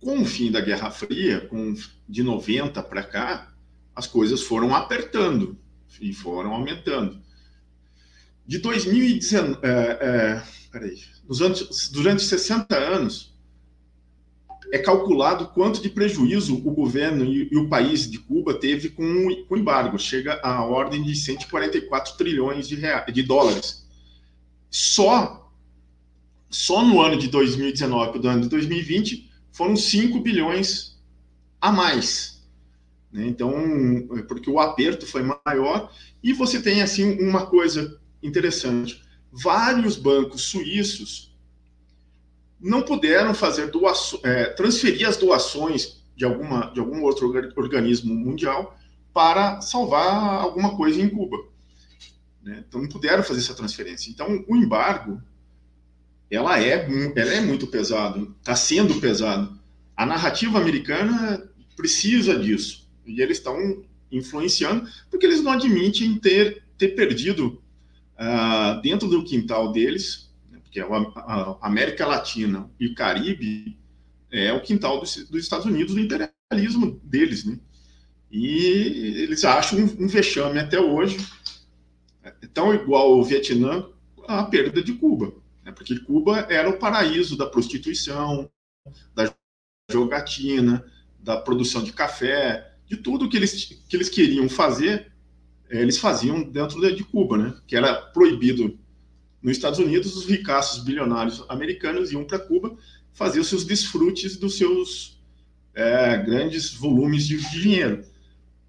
D: com o fim da Guerra Fria, com, de 90 para cá, as coisas foram apertando e foram aumentando. De 2019, é, é, peraí, nos anos, durante 60 anos, é calculado quanto de prejuízo o governo e, e o país de Cuba teve com, o embargo. Chega à ordem de 144 trilhões de, reais, de dólares. Só, só no ano de 2019 para o ano de 2020 foram 5 bilhões a mais. Né? Então, porque o aperto foi maior. E você tem, assim, uma coisa interessante. Vários bancos suíços não puderam fazer é, transferir as doações de, alguma, de algum outro organismo mundial para salvar alguma coisa em Cuba. Né? Então, não puderam fazer essa transferência. Então, o embargo, ela é, ela é muito pesado, está sendo pesado. A narrativa americana precisa disso. E eles estão influenciando, porque eles não admitem ter, ter perdido uh, dentro do quintal deles que é a América Latina e Caribe, é o quintal dos, dos Estados Unidos, do imperialismo deles, né? E eles acham um, um vexame até hoje, é tão igual ao Vietnã, a perda de Cuba. Né? Porque Cuba era o paraíso da prostituição, da jogatina, da produção de café, de tudo que eles, que eles queriam fazer, é, eles faziam dentro de Cuba, né? Que era proibido nos Estados Unidos, os ricaços bilionários americanos iam para Cuba fazer os seus desfrutes dos seus é, grandes volumes de, dinheiro.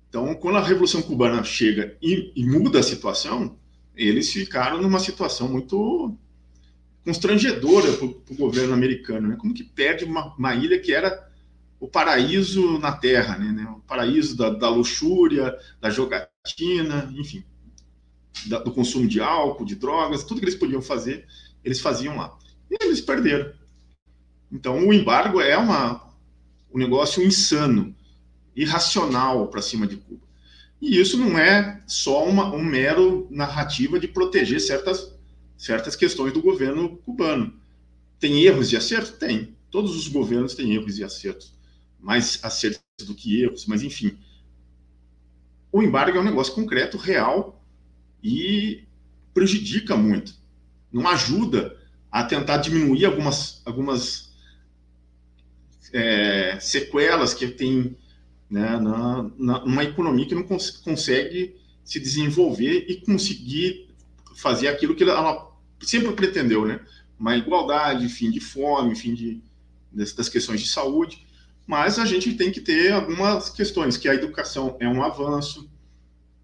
D: Então, quando a Revolução Cubana chega e, e muda a situação, eles ficaram numa situação muito constrangedora para o governo americano. Né? Como que perde uma, uma, ilha que era o paraíso na Terra, né? o paraíso da, da luxúria, da jogatina, enfim do consumo de álcool, de drogas, tudo que eles podiam fazer, eles faziam lá. E eles perderam. Então, o embargo é uma, um negócio insano, irracional para cima de Cuba. E isso não é só uma um mero narrativa de proteger certas, certas questões do governo cubano. Tem erros e acertos? Tem. Todos os governos têm erros e acertos. Mais acertos do que erros, mas enfim. O embargo é um negócio concreto, real, e prejudica muito. Não ajuda a tentar diminuir algumas, algumas é, sequelas que tem né, na, na, numa economia que não cons consegue se desenvolver e conseguir fazer aquilo que ela sempre pretendeu, né? Uma igualdade, fim de fome, fim de, das questões de saúde. Mas a gente tem que ter algumas questões, que a educação é um avanço,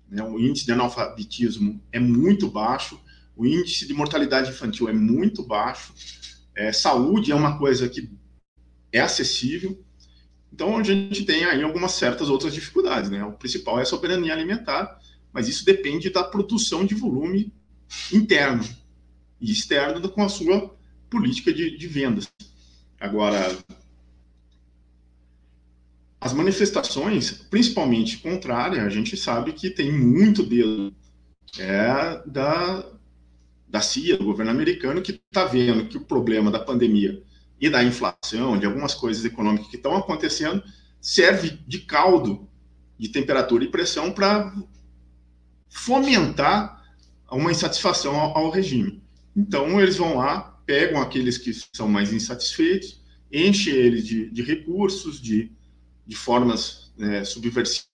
D: né? o índice de analfabetismo é muito baixo, o índice de mortalidade infantil é muito baixo, é, saúde é uma coisa que é acessível, então a gente tem aí algumas certas outras dificuldades, né? O principal é a soberania alimentar, mas isso depende da produção de volume interno e externo com a sua política de, de vendas. Agora, as manifestações, principalmente contrárias, a gente sabe que tem muito dedo é, da, da CIA, do governo americano, que está vendo que o problema da pandemia e da inflação, de algumas coisas econômicas que estão acontecendo, serve de caldo de temperatura e pressão para fomentar uma insatisfação ao, ao, regime. Então, eles vão lá, pegam aqueles que são mais insatisfeitos, enchem eles de, de recursos, de de formas é, subversivas.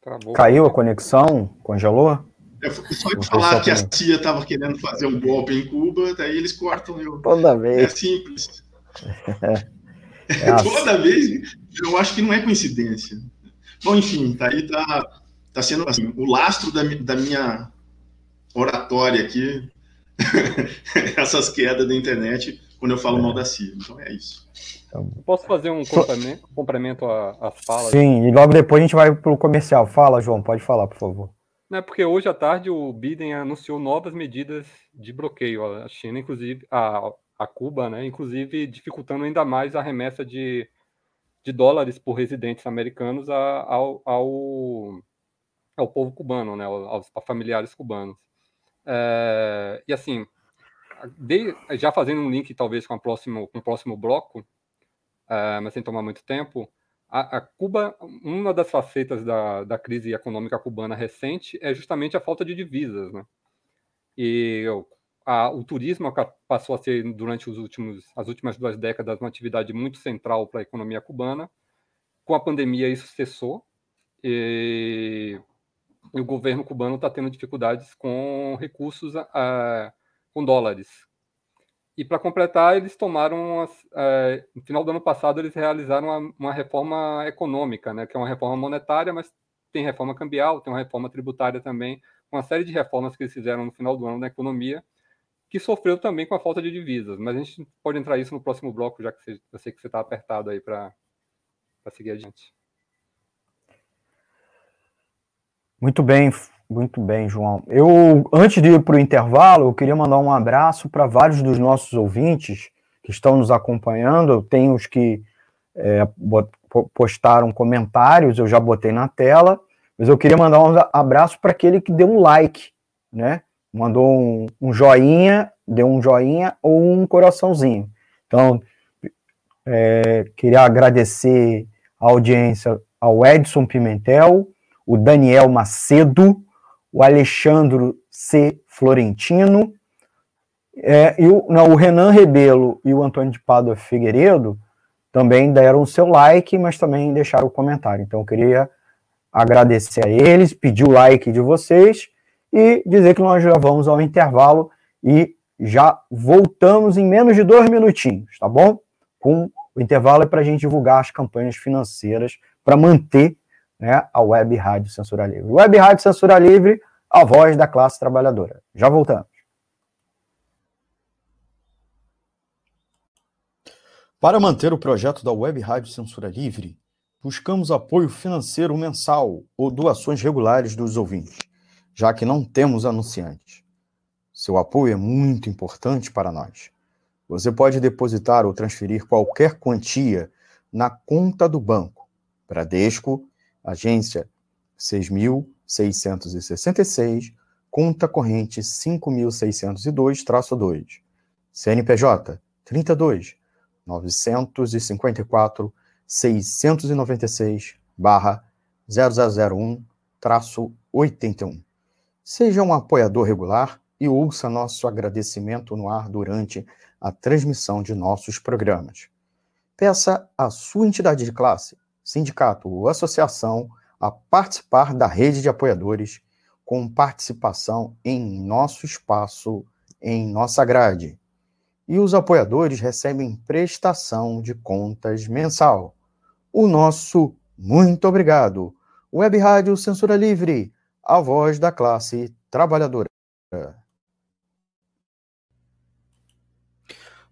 B: Travou. Caiu a conexão? Congelou?
D: É, só de falar que a CIA estava querendo fazer um golpe em Cuba, daí eles cortam. Eu...
B: Toda vez.
D: É simples. É, é Toda vez, eu acho que não é coincidência. Bom, enfim, tá aí tá, tá sendo assim, o lastro da, da minha oratória aqui essas quedas da internet quando eu falo é. mal da CIA. Então é isso.
E: Então, Posso fazer um complemento, complemento às falas?
B: Sim, e logo depois a gente vai para o comercial. Fala, João, pode falar, por favor.
E: Não é porque hoje à tarde o Biden anunciou novas medidas de bloqueio à China, inclusive a, a Cuba, né? Inclusive dificultando ainda mais a remessa de, de dólares por residentes americanos ao, ao, ao povo cubano, né? Aos, aos familiares cubanos. É, e assim, de, já fazendo um link talvez com, a próximo, com o próximo bloco, é, mas sem tomar muito tempo, a, a, Cuba, uma das facetas da, da crise econômica cubana recente é justamente a falta de divisas, né? E a, o turismo passou a ser durante os últimos, as últimas duas décadas uma atividade muito central para a economia cubana. Com a pandemia isso cessou e e o governo cubano está tendo dificuldades com recursos, com dólares. E para completar, eles tomaram, uh, no final do ano passado, eles realizaram uma, uma, reforma econômica, né, que é uma reforma monetária, mas tem reforma cambial, tem uma reforma tributária também, uma série de reformas que eles fizeram no final do ano na economia, que sofreu também com a falta de divisas. Mas a gente pode entrar isso no próximo bloco, já que você, eu sei que você está apertado aí para seguir adiante.
B: Muito bem, muito bem, João. Eu, antes de ir para o intervalo, eu queria mandar um abraço para vários dos nossos ouvintes que estão nos acompanhando. Tem os que é, postaram comentários, eu já botei na tela, mas eu queria mandar um abraço para aquele que deu um like, né? Mandou um, um, joinha, deu um joinha ou um coraçãozinho. Então, é, queria agradecer a audiência ao Edson Pimentel, o Daniel Macedo, o Alexandre C. Florentino, é, e o, não, o Renan Rebelo e o Antônio de Pádua Figueiredo também deram o seu like, mas também deixaram o comentário. Então, eu queria agradecer a eles, pedir o like de vocês e dizer que nós já vamos ao intervalo e já voltamos em menos de dois minutinhos, tá bom? Com o intervalo é para a gente divulgar as campanhas financeiras para manter né, a Web Rádio Censura Livre. Web Rádio Censura Livre, a voz da classe trabalhadora. Já voltamos. Para manter o projeto da Web Rádio Censura Livre, buscamos apoio financeiro mensal ou doações regulares dos ouvintes, já que não temos anunciantes. Seu apoio é muito importante para nós. Você pode depositar ou transferir qualquer quantia na conta do banco, Bradesco, agência 6.666, conta corrente 5.602-2, CNPJ 32 954 696 barra 0001 81. Seja um apoiador regular e ouça nosso agradecimento no ar durante a transmissão de nossos programas. Peça à sua entidade de classe, sindicato ou associação a participar da rede de apoiadores com participação em nosso espaço, em nossa grade. E os apoiadores recebem prestação de contas mensal. O nosso muito obrigado. Web Rádio Censura Livre, a voz da classe trabalhadora.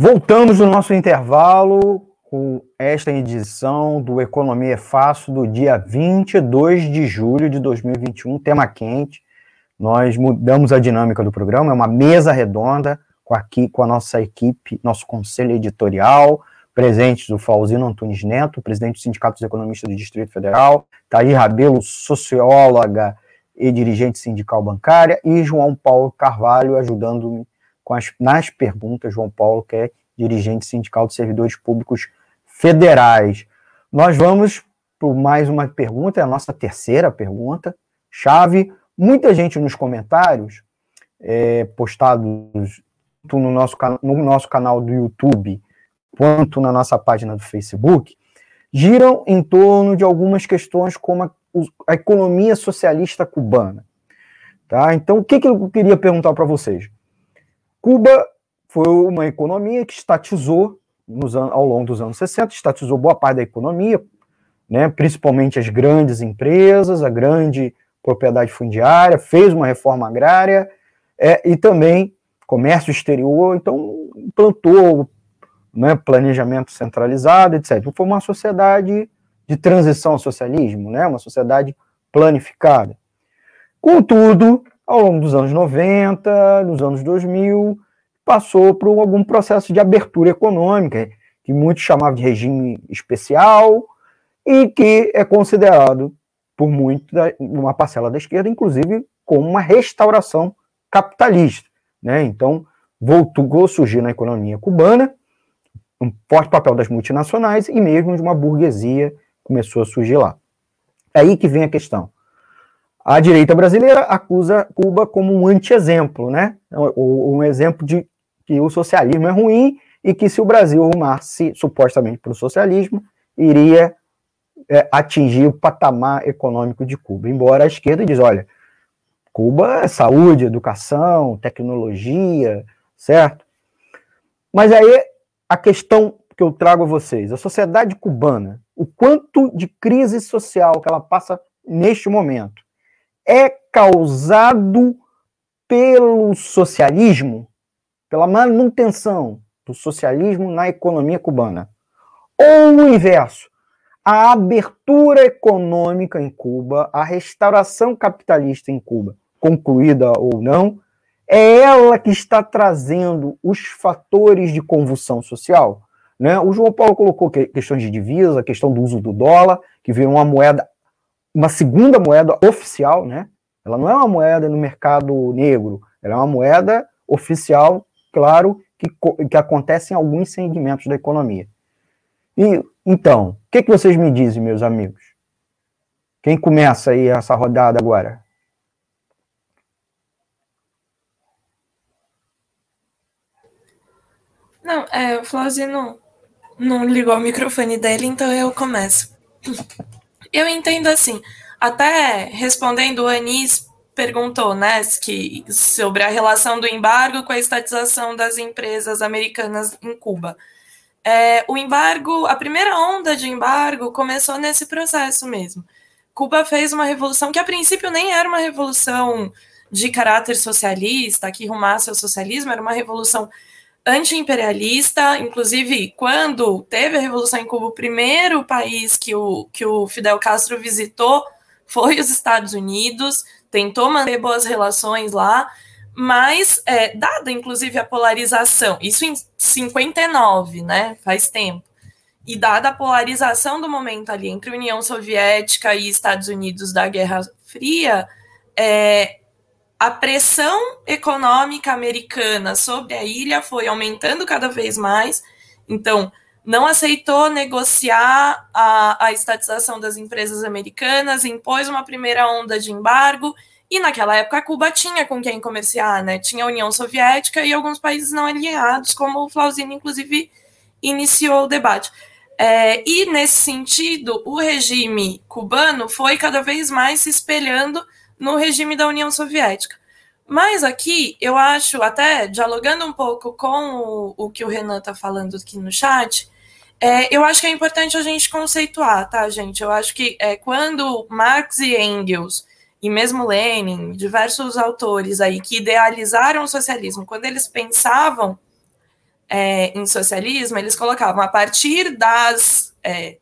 B: Voltamos no nosso intervalo com esta edição do Economia é Fácil do dia 22 de julho de 2021, tema quente. Nós mudamos a dinâmica do programa, é uma mesa redonda com aqui com a nossa equipe, nosso conselho editorial, presentes o Fauzino Antunes Neto, presidente do Sindicato dos Economistas do Distrito Federal, Thaís Rabelo, socióloga e dirigente sindical bancária, e João Paulo Carvalho ajudando-me as, nas perguntas, João Paulo, que é dirigente sindical de servidores públicos federais. Nós vamos por mais uma pergunta, é a nossa terceira pergunta, chave. Muita gente nos comentários, é, postados tanto no nosso, no nosso canal do YouTube quanto na nossa página do Facebook, giram em torno de algumas questões como a, a economia socialista cubana. Tá? Então, o que, que eu queria perguntar para vocês? Cuba foi uma economia que estatizou nos, ao longo dos anos 60, estatizou boa parte da economia, né, principalmente as grandes empresas, a grande propriedade fundiária, fez uma reforma agrária é, e também comércio exterior, então implantou né, planejamento centralizado, etc. Foi uma sociedade de transição ao socialismo, né, uma sociedade planificada. Contudo, ao longo dos anos 90, nos anos 2000, passou por algum processo de abertura econômica, que muitos chamavam de regime especial, e que é considerado por muito uma parcela da esquerda, inclusive, como uma restauração capitalista. Né? Então, voltou a surgir na economia cubana um forte papel das multinacionais e mesmo de uma burguesia começou a surgir lá. É aí que vem a questão. A direita brasileira acusa Cuba como um anti-exemplo, né? Um exemplo de que o socialismo é ruim e que se o Brasil rumasse supostamente para o socialismo, iria é, atingir o patamar econômico de Cuba. Embora a esquerda diz, olha, Cuba é saúde, educação, tecnologia, certo? Mas aí a questão que eu trago a vocês, a sociedade cubana, o quanto de crise social que ela passa neste momento, é causado pelo socialismo, pela manutenção do socialismo na economia cubana. Ou o inverso, a abertura econômica em Cuba, a restauração capitalista em Cuba, concluída ou não, é ela que está trazendo os fatores de convulsão social. Né? O João Paulo colocou questões de divisa, a questão do uso do dólar, que virou uma moeda uma segunda moeda oficial, né? Ela não é uma moeda no mercado negro, ela é uma moeda oficial, claro, que, que acontece em alguns segmentos da economia. E então, o que, que vocês me dizem, meus amigos? Quem começa aí essa rodada agora?
C: Não, é, o Flauzino não, ligou o microfone dele, então eu começo. Eu entendo assim, até respondendo o Anis perguntou, né, que, sobre a relação do embargo com a estatização das empresas americanas em Cuba. É, o embargo, a primeira onda de embargo começou nesse processo mesmo. Cuba fez uma revolução que a princípio nem era uma revolução de caráter socialista, que rumasse ao socialismo, era uma revolução anti-imperialista, inclusive quando teve a revolução em Cuba, o primeiro país que o, que o Fidel Castro visitou foi os Estados Unidos, tentou manter boas relações lá, mas é, dada inclusive a polarização, isso em 59, né, faz tempo, e dada a polarização do momento ali entre União Soviética e Estados Unidos da Guerra Fria, é, a pressão econômica americana sobre a ilha foi aumentando cada vez mais, então não aceitou negociar a, a estatização das empresas americanas, impôs uma primeira onda de embargo, e naquela época Cuba tinha com quem comerciar, né? Tinha a União Soviética e alguns países não alinhados, como o Flauzino, inclusive, iniciou o debate. É, e nesse sentido, o regime cubano foi cada vez mais se espelhando no regime da União Soviética. Mas aqui, eu acho, até dialogando um pouco com o, o que o Renan está falando aqui no chat, é, eu acho que é importante a gente conceituar, tá, gente? Eu acho que é, quando Marx e Engels, e mesmo Lenin, diversos autores aí que idealizaram o socialismo, quando eles pensavam é, em socialismo, eles colocavam a partir das. É,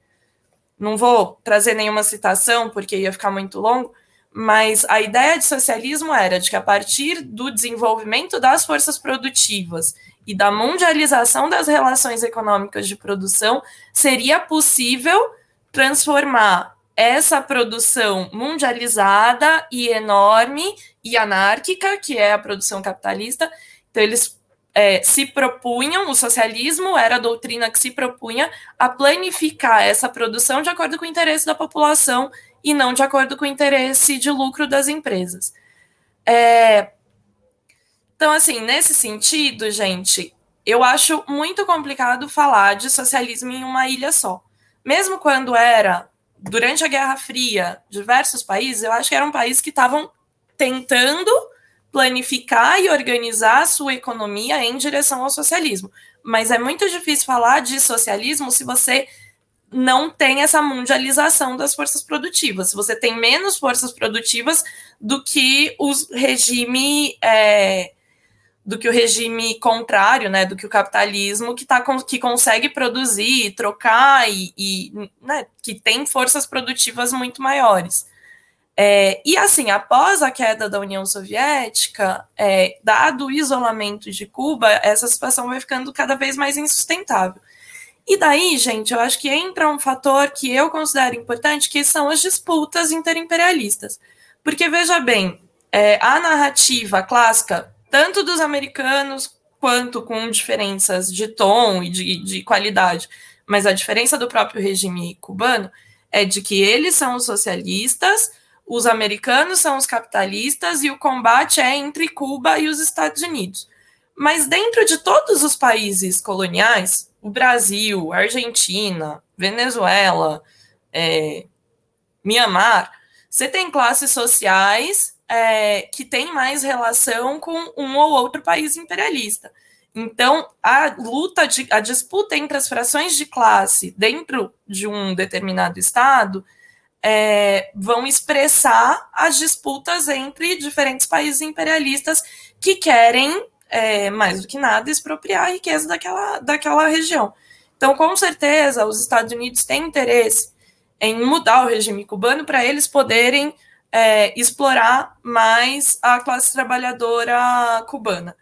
C: não vou trazer nenhuma citação, porque ia ficar muito longo, mas a ideia de socialismo era de que a partir do desenvolvimento das forças produtivas e da mundialização das relações econômicas de produção, seria possível transformar essa produção mundializada e enorme e anárquica, que é a produção capitalista. Então, eles é, se propunham, o socialismo era a doutrina que se propunha a planificar essa produção de acordo com o interesse da população e não de acordo com o interesse de lucro das empresas. É, então, assim, nesse sentido, gente, eu acho muito complicado falar de socialismo em uma ilha só. Mesmo quando era, durante a Guerra Fria, diversos países, eu acho que eram países que estavam tentando planificar e organizar a sua economia em direção ao socialismo. Mas é muito difícil falar de socialismo se você não tem essa mundialização das forças produtivas. Você tem menos forças produtivas do que o regime é, do que o regime contrário, né, do que o capitalismo que, tá, que consegue produzir, trocar e, e né, que tem forças produtivas muito maiores. É, e assim, após a queda da União Soviética, é, dado o isolamento de Cuba, essa situação vai ficando cada vez mais insustentável. E daí, gente, eu acho que entra um fator que eu considero importante, que são as disputas interimperialistas. Porque, veja bem, é, a narrativa clássica tanto dos americanos quanto com diferenças de tom e de, de qualidade. Mas a diferença do próprio regime cubano é de que eles são os socialistas, os americanos são os capitalistas e o combate é entre Cuba e os Estados Unidos. Mas dentro de todos os países coloniais, o Brasil, Argentina, Venezuela, é, Mianmar, você tem classes sociais é, que tem mais relação com um ou outro país imperialista. Então, a luta, de, a disputa entre as frações de classe dentro de um determinado Estado é, vão expressar as disputas entre diferentes países imperialistas que querem, é, mais do que nada, expropriar a riqueza daquela, daquela região. Então, com certeza, os Estados Unidos têm interesse em mudar o regime cubano para eles poderem é, explorar mais a classe trabalhadora cubana.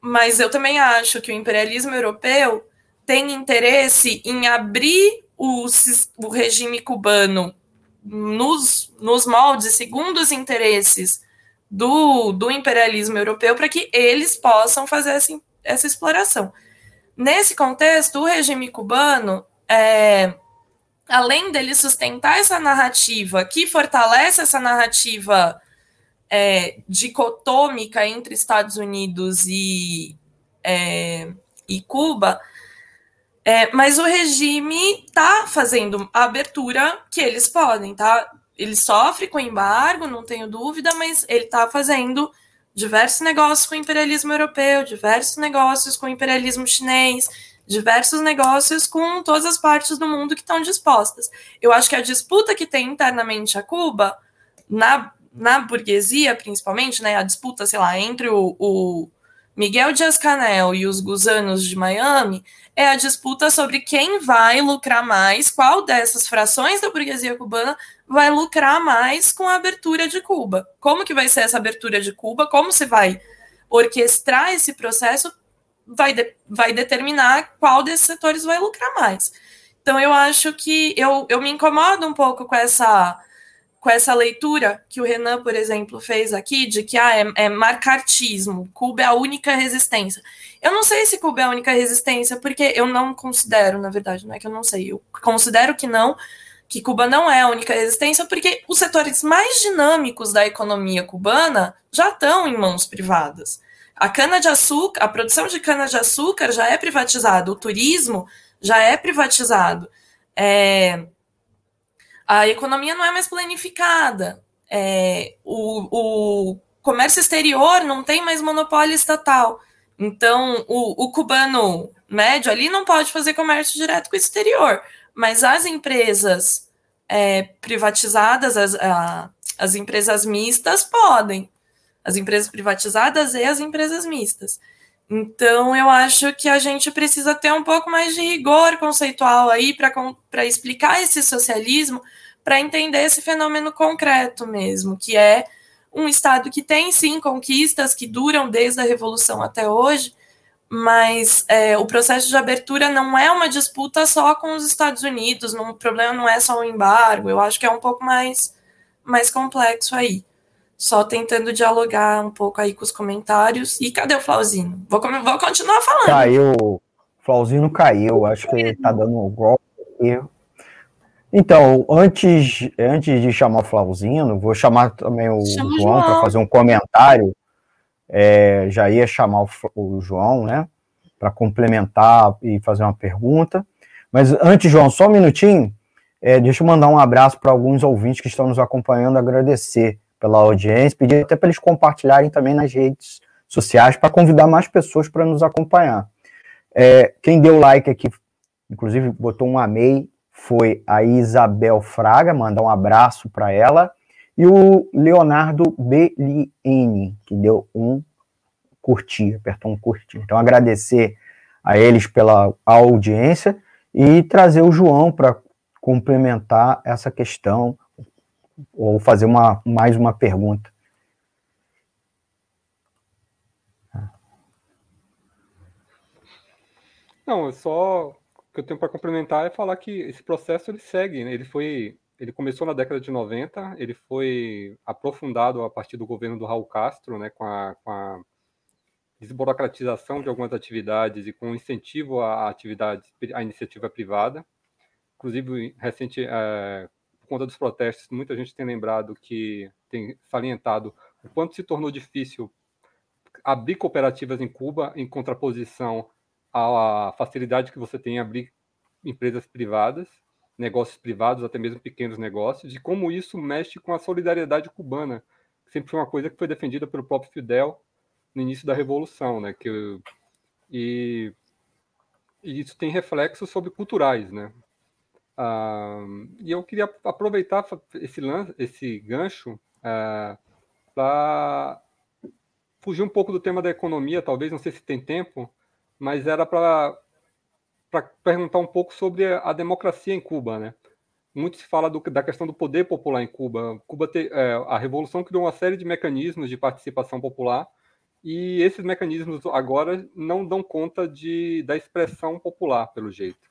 C: Mas eu também acho que o imperialismo europeu tem interesse em abrir o, o regime cubano nos, nos moldes, segundo os interesses do, do imperialismo europeu, para que eles possam fazer essa, essa exploração. Nesse contexto, o regime cubano é, além dele sustentar essa narrativa, que fortalece essa narrativa é, dicotômica entre Estados Unidos e, é, e Cuba, é, mas o regime está fazendo a abertura que eles podem, tá? Ele sofre com embargo, não tenho dúvida, mas ele está fazendo diversos negócios com o imperialismo europeu, diversos negócios com o imperialismo chinês, diversos negócios com todas as partes do mundo que estão dispostas. Eu acho que a disputa que tem internamente a Cuba, na, na burguesia principalmente, né, a disputa, sei lá, entre o, o Miguel Dias-Canel e os gusanos de Miami, é a disputa sobre quem vai lucrar mais, qual dessas frações da burguesia cubana vai lucrar mais com a abertura de Cuba. Como que vai ser essa abertura de Cuba? Como se vai orquestrar esse processo vai, de, vai determinar qual desses setores vai lucrar mais. Então eu acho que eu, eu me incomodo um pouco com essa com essa leitura que o Renan, por exemplo, fez aqui, de que ah, é, é marcartismo, Cuba é a única resistência. Eu não sei se Cuba é a única resistência, porque eu não considero, na verdade, não é que eu não sei, eu considero que não, que Cuba não é a única resistência, porque os setores mais dinâmicos da economia cubana já estão em mãos privadas. A cana-de-açúcar, a produção de cana-de-açúcar já é privatizada, o turismo já é privatizado. É, a economia não é mais planificada, é, o, o, comércio exterior não tem mais monopólio estatal. Então, o, o, cubano médio ali não pode fazer comércio direto com o exterior, mas as empresas é, privatizadas, as, a, as empresas mistas podem. As empresas privatizadas e as empresas mistas. Então, eu acho que a gente precisa ter um pouco mais de rigor conceitual aí para explicar esse socialismo, para entender esse fenômeno concreto mesmo, que é um Estado que tem, sim, conquistas que duram desde a Revolução até hoje, mas é, o processo de abertura não é uma disputa só com os Estados Unidos, não, o problema não é só o embargo, eu acho que é um pouco mais, mais complexo aí só tentando dialogar um pouco aí com os comentários. E cadê o Flauzino? Vou, vou continuar falando.
B: Caiu, o Flauzino caiu, acho que ele tá dando um golpe. Então, antes, antes de chamar o Flauzino, vou chamar também o Chama João para fazer um comentário. É, já ia chamar o, o João, né, para complementar e fazer uma pergunta. Mas antes, João, só um minutinho. É, deixa eu mandar um abraço para alguns ouvintes que estão nos acompanhando, agradecer pela audiência, pedir até para eles compartilharem também nas redes sociais para convidar mais pessoas para nos acompanhar. É, quem deu like aqui, inclusive botou um amei, foi a Isabel Fraga, mandar um abraço para ela, e o Leonardo Beliene, que deu um curtir, apertou um curtir. Então, agradecer a eles pela audiência e trazer o João para complementar essa questão ou fazer uma, mais uma pergunta.
E: Não, só o que eu tenho para complementar é falar que esse processo ele segue, né? ele foi, ele começou na década de 90, ele foi aprofundado a partir do governo do Raul Castro, né, com a, com a desburocratização de algumas atividades e com incentivo à atividade, à iniciativa privada. Inclusive, recente, é, conta dos protestos, muita gente tem lembrado que tem salientado o quanto se tornou difícil abrir cooperativas em Cuba em contraposição à facilidade que você tem em abrir empresas privadas, negócios privados, até mesmo pequenos negócios, e como isso mexe com a solidariedade cubana, que sempre foi uma coisa que foi defendida pelo próprio Fidel no início da Revolução, né? Que, e, e isso tem reflexos sobre culturais, né? Uh, e eu queria aproveitar esse, lance, esse gancho ah, para fugir um pouco do tema da economia, talvez, não sei se tem tempo, mas era para perguntar um pouco sobre a, democracia em Cuba, né? Muito se fala do, da questão do poder popular em Cuba. Cuba te, é, a revolução criou uma série de mecanismos de participação popular e esses mecanismos agora não dão conta de, da expressão popular, pelo jeito.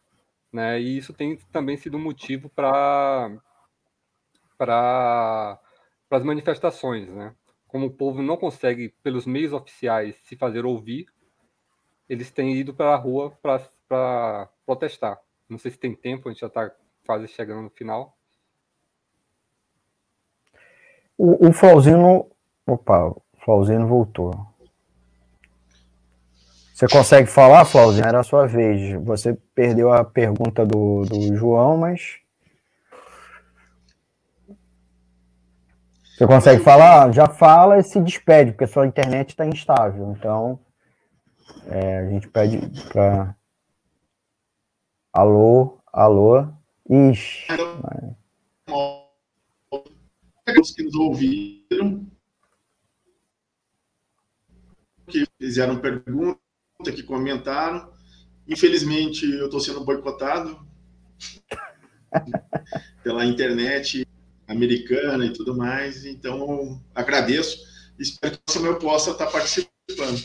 E: Né? E isso tem também sido motivo para para as manifestações, né? Como o povo não consegue, pelos meios oficiais, se fazer ouvir, eles têm ido para a rua para protestar. Não sei se tem tempo, a gente já está quase chegando no final.
B: O, o Flauzino. Opa, o Flauzino voltou. Você consegue falar, Flauzinho? Era a sua vez. Você perdeu a pergunta do, do João, mas. Você consegue falar? Já fala e se despede, porque sua internet está instável. Então, é, a gente pede para. Alô, alô. Ixi.
D: Os que nos ouviram, que fizeram pergunta, que comentaram. Infelizmente, eu estou sendo boicotado pela internet americana e tudo mais. Então, agradeço. Espero que o meu possa estar participando.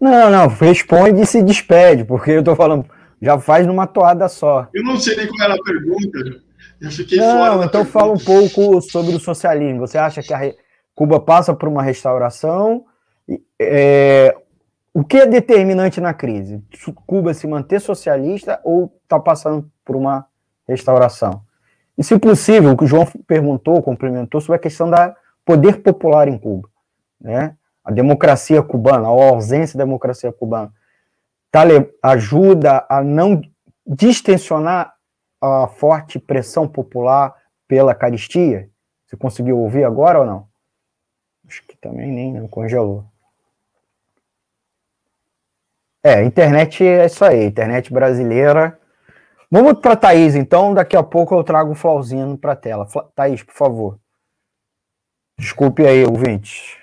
B: Não, não, responde e se despede, porque eu estou falando, já faz numa toada só.
D: Eu não sei nem qual era a pergunta. Eu fiquei
B: não,
D: fora.
B: então fala um pouco sobre o socialismo. Você acha que a Cuba passa por uma restauração? É, o que é determinante na crise? Cuba se manter socialista ou está passando por uma restauração? E, se possível, o que o João perguntou, complementou, sobre a questão da poder popular em Cuba. Né? A democracia cubana, a ausência da democracia cubana, tá, ajuda a não distensionar a forte pressão popular pela caristia? Você conseguiu ouvir agora ou não? Acho que também nem não congelou. É, internet é isso aí, internet brasileira. Vamos para Thaís, então. Daqui a pouco eu trago o Flauzino para a tela. Thaís, por favor. Desculpe aí, ouvinte.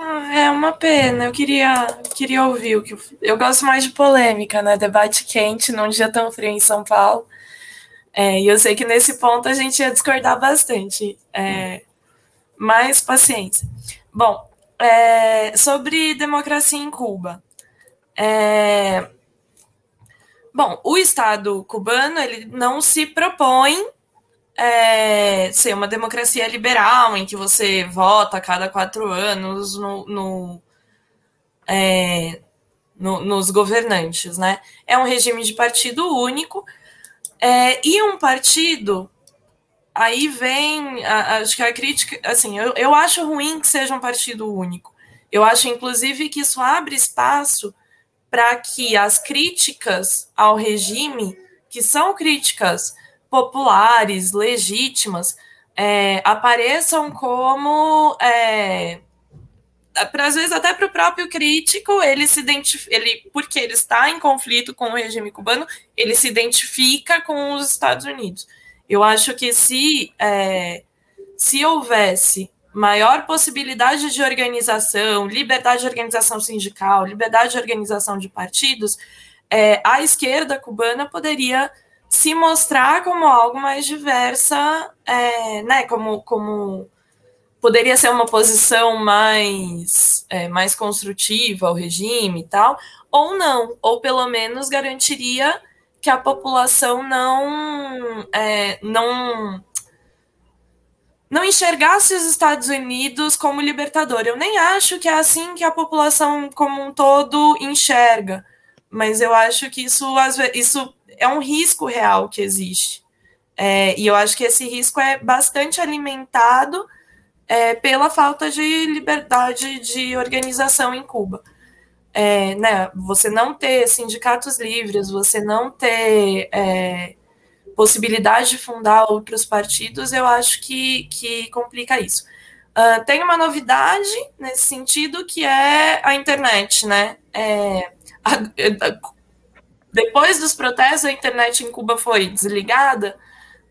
C: Ah, é uma pena. Eu queria, queria ouvir o que. Eu gosto mais de polêmica, né? Debate quente num dia tão frio em São Paulo. É, e eu sei que nesse ponto a gente ia discordar bastante. É, mas paciência. Bom, é, sobre democracia em Cuba. É... Bom, o Estado cubano ele não se propõe é, ser uma democracia liberal, em que você vota a cada quatro anos no, no, é, no, nos governantes, né? É um regime de partido único é, e um partido. Aí vem, a, acho que a crítica, assim, eu, eu acho ruim que seja um partido único. Eu acho, inclusive, que isso abre espaço para que as críticas ao regime, que são críticas populares, legítimas, é, apareçam como. É, às vezes até para o próprio crítico, ele se identifica, ele, porque ele está em conflito com o regime cubano, ele se identifica com os Estados Unidos. Eu acho que se, é, se houvesse maior possibilidade de organização, liberdade de organização sindical, liberdade de organização de partidos, é, a esquerda cubana poderia se mostrar como algo mais diversa, é, né, como, como poderia ser uma posição mais, é, mais construtiva ao regime e tal, ou não, ou pelo menos garantiria que a população não, é, não não enxergasse os Estados Unidos como libertador. Eu nem acho que é assim que a população como um todo enxerga, mas eu acho que isso, isso é um risco real que existe. É, e eu acho que esse risco é bastante alimentado é, pela falta de liberdade de organização em Cuba. É, né, você não ter sindicatos livres, você não ter é, possibilidade de fundar outros partidos, eu acho que, que complica isso. Uh, tem uma novidade nesse sentido que é a internet, né? É, a, a, depois dos protestos, a internet em Cuba foi desligada.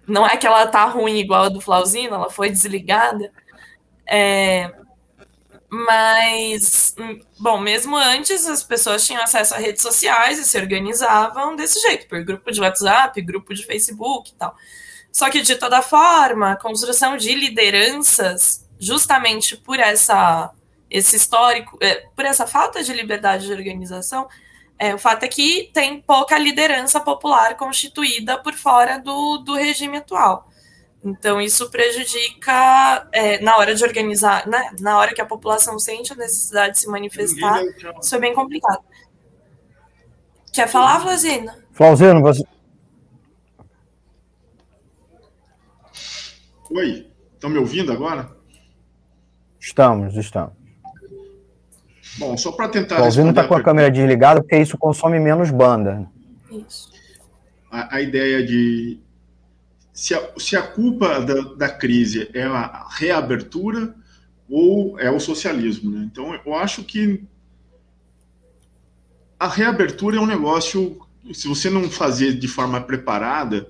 C: Não é que ela tá ruim igual a do Flauzino, ela foi desligada. É, mas, hum, bom, mesmo antes as pessoas tinham acesso a redes sociais e se organizavam desse jeito, por grupo de WhatsApp, grupo de Facebook e tal. Só que, de toda forma, a construção de lideranças, justamente por essa, esse histórico, é, por essa falta de liberdade de organização, é, o fato é que tem pouca liderança popular constituída por fora do, do regime atual. Então, isso prejudica é, na hora de organizar, né? na hora que a população sente a necessidade de se manifestar, isso é bem complicado. Quer falar, Flauzino?
B: Flauzino, você.
D: Oi, estão me ouvindo agora?
B: Estamos, estamos.
D: Bom, só para tentar.
B: Flauzino está com a, a câmera desligada porque isso consome menos banda.
C: Isso.
D: A, a ideia de se a, se a culpa da, da crise é a reabertura ou é o socialismo. Né? Então, eu acho que a reabertura é um negócio, se você não fazer de forma preparada,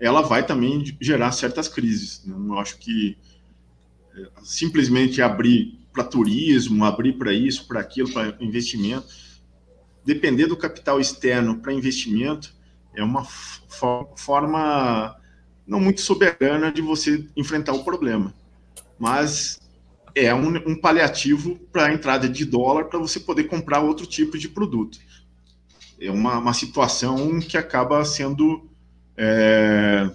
D: ela vai também gerar certas crises. Né? Eu acho que é, simplesmente abrir para turismo, abrir para isso, para aquilo, para investimento, depender do capital externo para investimento é uma forma não muito soberana de você enfrentar o problema. Mas é um, um paliativo para a entrada de dólar para você poder comprar outro tipo de produto. É uma, uma situação que acaba sendo é,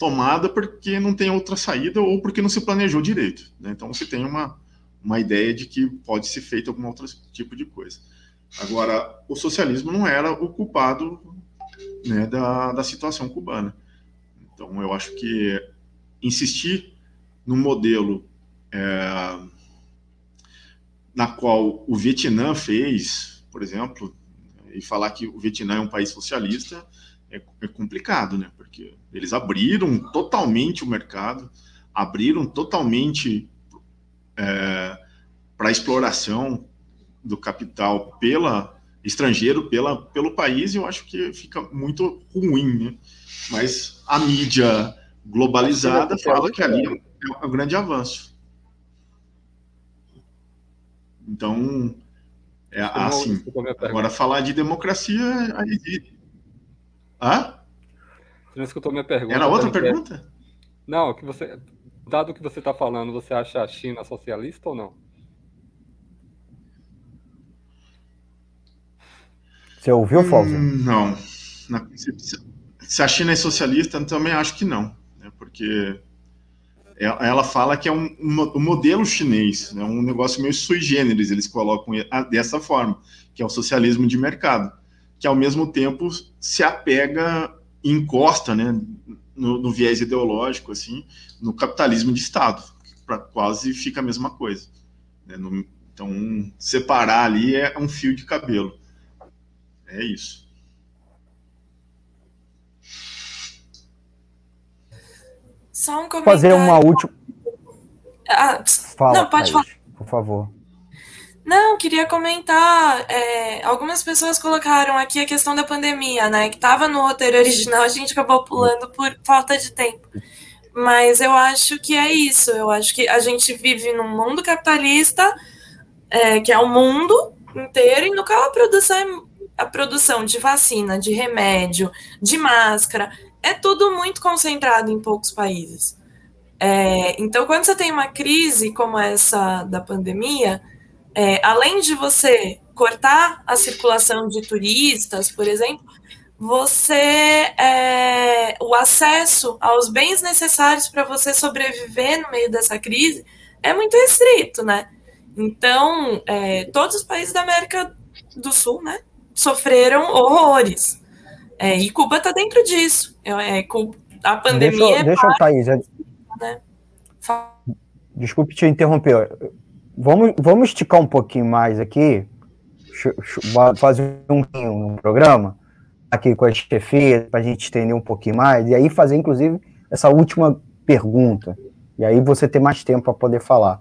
D: tomada porque não tem outra saída ou porque não se planejou direito. Né? Então você tem uma, uma ideia de que pode ser feito algum outro tipo de coisa. Agora, o socialismo não era o culpado né, da, da situação cubana. Então, eu acho que insistir no modelo é, na qual o Vietnã fez, por exemplo, e falar que o Vietnã é um país socialista é, é complicado, né? Porque eles abriram totalmente o mercado, abriram totalmente é, para a exploração do capital pela estrangeiro pela, pelo país, e eu acho que fica muito ruim, né? Mas a mídia globalizada fala que ali é um grande avanço. Então, é assim. Agora, falar de democracia. Aí... Hã?
E: Não escutou minha pergunta?
D: Era outra pergunta?
E: Não, que você. Dado o que você está falando, você acha a China socialista ou não?
B: Você ouviu, Fábio? Hum,
D: não. Se a China é socialista, também acho que não. Né? Porque ela fala que é um, um, modelo chinês, é né? um negócio meio sui generis, eles colocam dessa forma, que é o socialismo de mercado, que ao mesmo tempo se apega encosta né, no, no viés ideológico, assim, no capitalismo de Estado, para quase fica a mesma coisa. Né? No, então, separar ali é um fio de cabelo. É isso.
C: Só um comentário.
B: Fazer uma última.
C: Ah, Fala, não, pode falar.
B: Por favor.
C: Não, queria comentar. É, algumas pessoas colocaram aqui a questão da pandemia, né? Que estava no roteiro original, a gente acabou pulando por falta de tempo. Mas eu acho que é isso. Eu acho que a gente vive num mundo capitalista, é, que é o mundo inteiro, e no qual a produção é a produção de vacina, de remédio, de máscara, é tudo muito concentrado em poucos países. É, então, quando você tem uma crise como essa da pandemia, é, além de você cortar a circulação de turistas, por exemplo, você é, o acesso aos bens necessários para você sobreviver no meio dessa crise é muito restrito, né? Então, é, todos os países da América do Sul, né, sofreram horrores. É, e Cuba está dentro disso. É, a pandemia.
B: Deixa, é deixa eu, Thaís. Né? Desculpe te interromper. Vamos, vamos esticar um pouquinho mais aqui, fazer um, um programa aqui com a chefia, para a gente estender um pouquinho mais, e aí fazer, inclusive, essa última pergunta. E aí você ter mais tempo para poder falar.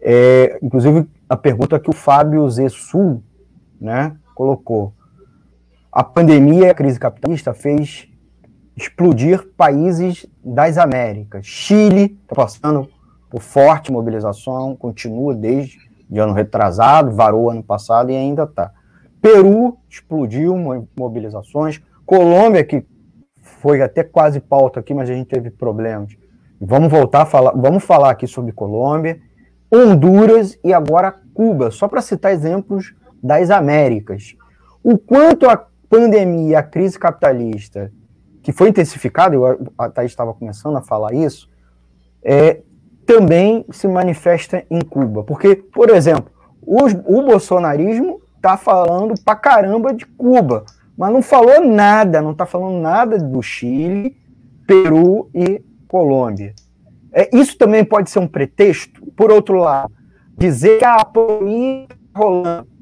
B: É, inclusive, a pergunta que o Fábio Zessu, né, colocou. A pandemia e a crise capitalista fez explodir países das Américas. Chile está passando por forte mobilização, continua desde de ano retrasado, varou ano passado e ainda está. Peru explodiu mobilizações. Colômbia, que foi até quase pauta aqui, mas a gente teve problemas. Vamos voltar a falar, vamos falar aqui sobre Colômbia, Honduras e agora Cuba, só para citar exemplos das Américas. O quanto a pandemia, a crise capitalista, que foi intensificada, eu, a Thaís estava começando a falar isso, é, também se manifesta em Cuba. Porque, por exemplo, os, o bolsonarismo está falando pra caramba de Cuba, mas não falou nada, não está falando nada do Chile, Peru e Colômbia. É, isso também pode ser um pretexto, por outro lado, dizer que a pandemia está rolando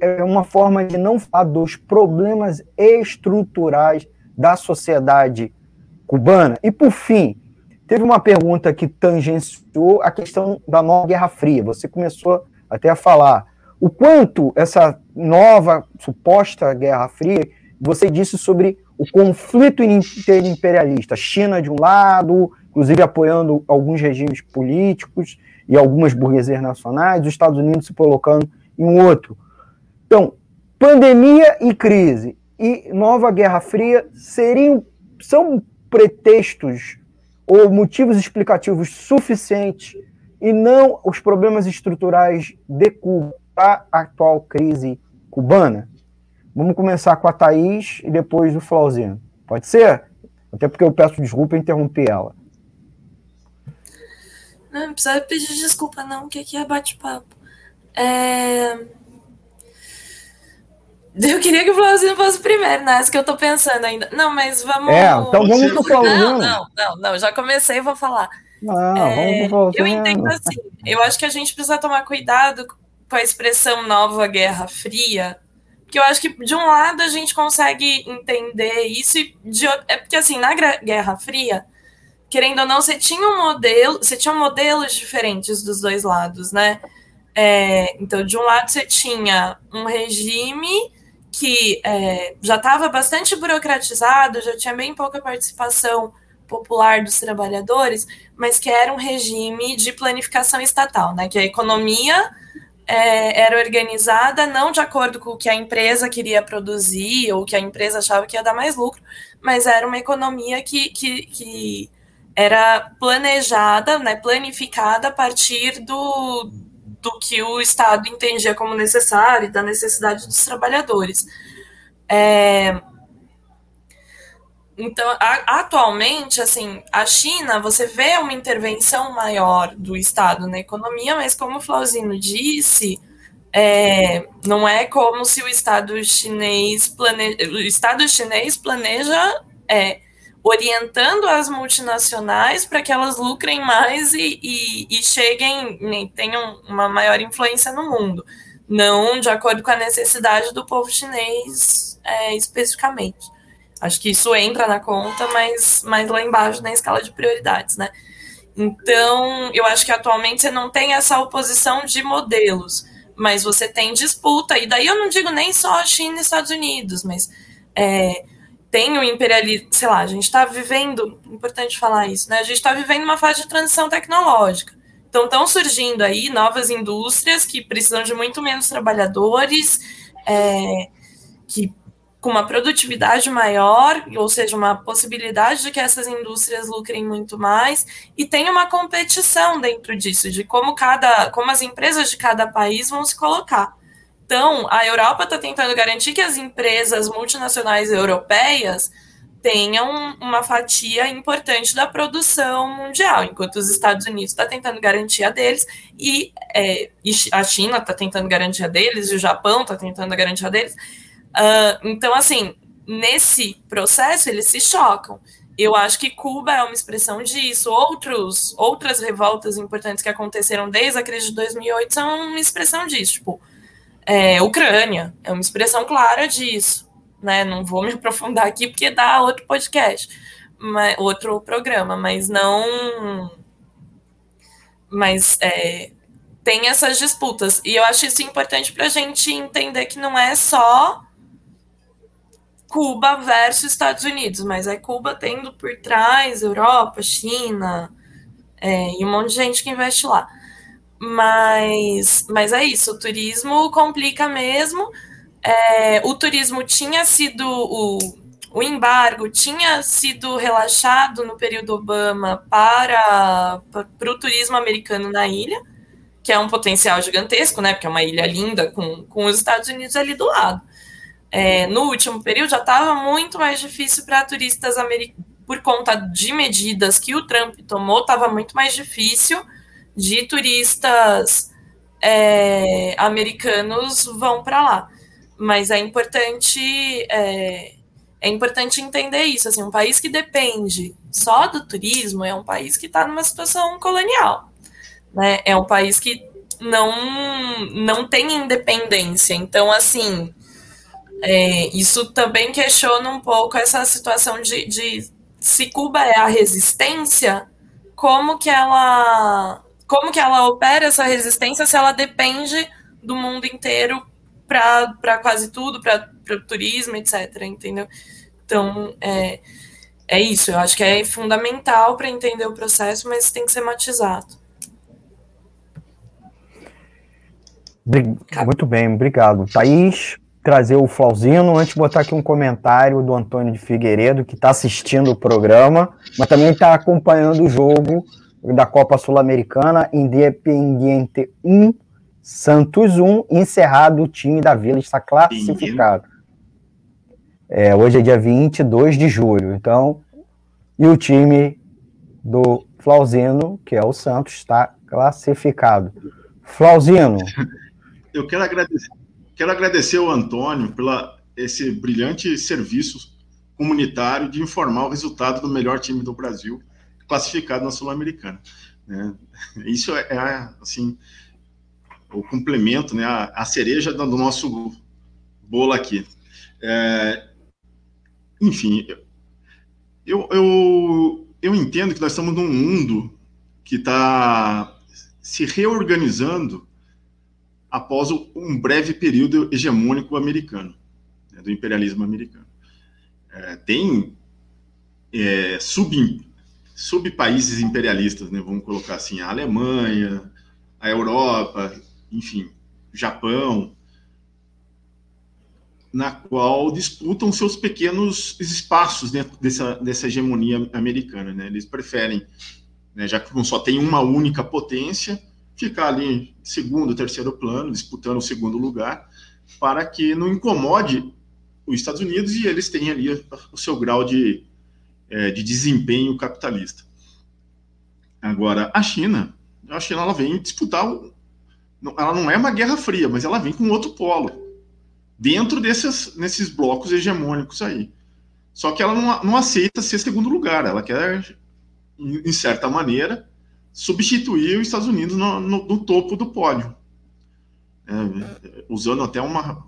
B: é uma forma de não falar dos problemas estruturais da sociedade cubana? E, por fim, teve uma pergunta que tangenciou a questão da nova Guerra Fria. Você começou até a falar o quanto essa nova suposta Guerra Fria, você disse sobre o conflito interimperialista, China de um lado, inclusive apoiando alguns regimes políticos e algumas burguesias nacionais, os Estados Unidos se colocando em um outro. Então, pandemia e crise e nova Guerra Fria seriam são pretextos ou motivos explicativos suficientes e não os problemas estruturais de Cuba a atual crise cubana? Vamos começar com a Thaís e depois o Flauzino. Pode ser? Até porque eu peço desculpa interrompi ela.
C: Não, não precisa pedir desculpa, não, que aqui é bate-papo. É... Eu queria que o Flauzino fosse primeiro, né? Isso que eu tô pensando ainda. Não, mas vamos.
B: É, então vamos pro Flauzino.
C: Não, não, não, não, já comecei vou falar.
B: Não, é, vamos pro
C: Eu entendo assim. Eu acho que a gente precisa tomar cuidado com a expressão nova Guerra Fria, porque eu acho que de um lado a gente consegue entender isso, e de outro, é porque assim, na Guerra Fria, querendo ou não, você tinha um modelo, você tinha modelos diferentes dos dois lados, né? É, então, de um lado você tinha um regime que é, já estava bastante burocratizado, já tinha bem pouca participação popular dos trabalhadores, mas que era um regime de planificação estatal, né? Que a economia é, era organizada não de acordo com o que a empresa queria produzir ou que a empresa achava que ia dar mais lucro, mas era uma economia que, que, que era planejada, né, planificada a partir do, do que o Estado entendia como necessário da necessidade dos trabalhadores. É, então, a, atualmente, assim, a China, você vê uma intervenção maior do Estado na economia, mas como o Flauzino disse, é, não é como se o Estado chinês planeja, o Estado chinês planeja é, orientando as multinacionais para que elas lucrem mais e, e, e cheguem, tenham uma maior influência no mundo, não de acordo com a necessidade do povo chinês é, especificamente. Acho que isso entra na conta, mas, mas lá embaixo na escala de prioridades, né? Então, eu acho que atualmente você não tem essa oposição de modelos, mas você tem disputa, e daí eu não digo nem só China e Estados Unidos, mas é, tem o imperialismo, sei lá, a gente está vivendo, importante falar isso, né? A gente está vivendo uma fase de transição tecnológica. Então, estão surgindo aí novas indústrias que precisam de muito menos trabalhadores, é, que com uma produtividade maior, ou seja, uma possibilidade de que essas indústrias lucrem muito mais, e tem uma competição dentro disso, de como cada, como as empresas de cada país vão se colocar. Então, a Europa está tentando garantir que as empresas multinacionais europeias tenham uma fatia importante da produção mundial, enquanto os Estados Unidos está tentando garantir a deles e, é, e a China está tentando garantir a deles, e o Japão está tentando garantir a deles. Uh, então, assim, nesse processo eles se chocam. Eu acho que Cuba é uma expressão disso. Outros, outras revoltas importantes que aconteceram desde a crise de 2008 são uma expressão disso. Tipo, é, Ucrânia é uma expressão clara disso. Né? Não vou me aprofundar aqui porque dá outro podcast, mas, outro programa, mas não. Mas é, tem essas disputas. E eu acho isso importante para a gente entender que não é só Cuba versus Estados Unidos, mas é Cuba tendo por trás Europa, China é, e um monte de gente que investe lá. Mas, mas é isso, o turismo complica mesmo. É, o turismo tinha sido o, o embargo tinha sido relaxado no período Obama para, para o turismo americano na ilha, que é um potencial gigantesco, né? Porque é uma ilha linda com, com os Estados Unidos ali do lado é, no último período já estava muito mais difícil para turistas americanos, por conta de medidas que o Trump tomou, estava muito mais difícil de turistas é, americanos vão para lá. Mas é importante é, é importante entender isso. Assim, um país que depende só do turismo é um país que está numa situação colonial. Né? É um país que não, não tem independência. Então, assim, é, isso também questiona um pouco essa situação de, de se Cuba é a resistência, como que ela como que ela opera essa resistência se ela depende do mundo inteiro para quase tudo, para o turismo, etc. Entendeu? Então, é, é isso. Eu acho que é fundamental para entender o processo, mas tem que ser matizado.
B: Muito bem, obrigado. Thaís, trazer o Flauzino, antes de botar aqui um comentário do Antônio de Figueiredo, que está assistindo o programa, mas também está acompanhando o jogo da Copa Sul-Americana, Independiente 1, Santos 1, encerrado o time da Vila, está classificado. É, hoje é dia 22 de julho, então, e o time do Flauzino, que é o Santos, está classificado. Flauzino.
D: Eu quero agradecer, quero agradecer ao Antônio pela esse brilhante serviço comunitário de informar o resultado do melhor time do Brasil classificado na Sul-Americana. Né? Isso é, é, assim, o complemento, né, a, a, cereja do nosso bolo aqui. É, enfim, eu, eu, eu entendo que nós estamos num mundo que está se reorganizando após um breve período hegemônico americano, né, do imperialismo americano. É, tem é, subpaíses imperialistas, né, vamos colocar assim, a Alemanha, a Europa, enfim, Japão, na qual disputam seus pequenos espaços dentro dessa, dessa hegemonia americana. Né? Eles preferem, né, já que não só tem uma única potência, ficar ali segundo, terceiro plano, disputando o segundo lugar, para que não incomode os Estados Unidos e eles tenham ali o seu grau de é, de desempenho capitalista. Agora, a China, a China ela vem disputar, ela não é uma guerra fria, mas ela vem com outro polo, dentro desses, blocos hegemônicos aí. Só que ela não, não aceita ser segundo lugar, ela quer, em, certa maneira, substituir os Estados Unidos no, no, no topo do pódio. É, usando até uma,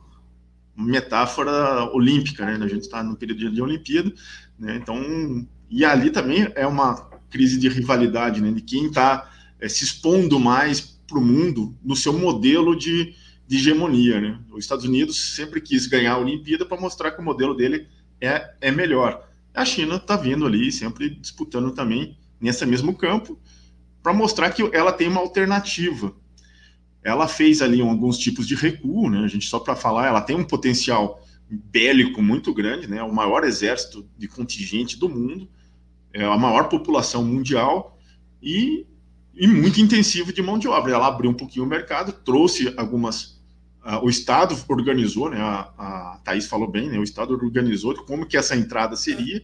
D: metáfora olímpica, né? A gente está no período de Olimpíada, né? Então, e ali também é uma crise de rivalidade, né? De quem está é, se expondo mais para o mundo no seu modelo de, de hegemonia, né? Os Estados Unidos sempre quis ganhar a Olimpíada para mostrar que o modelo dele é, é melhor. A China está vindo ali, sempre disputando também nesse mesmo campo, para mostrar que ela tem uma alternativa ela fez ali alguns tipos de recuo, né? A gente só para falar, ela tem um potencial bélico muito grande, né? O maior exército de contingente do mundo, é a maior população mundial e, e muito intensivo de mão de obra. Ela abriu um pouquinho o mercado, trouxe algumas uh, o Estado organizou, né? A, a Thaís falou bem, né? O Estado organizou como que essa entrada seria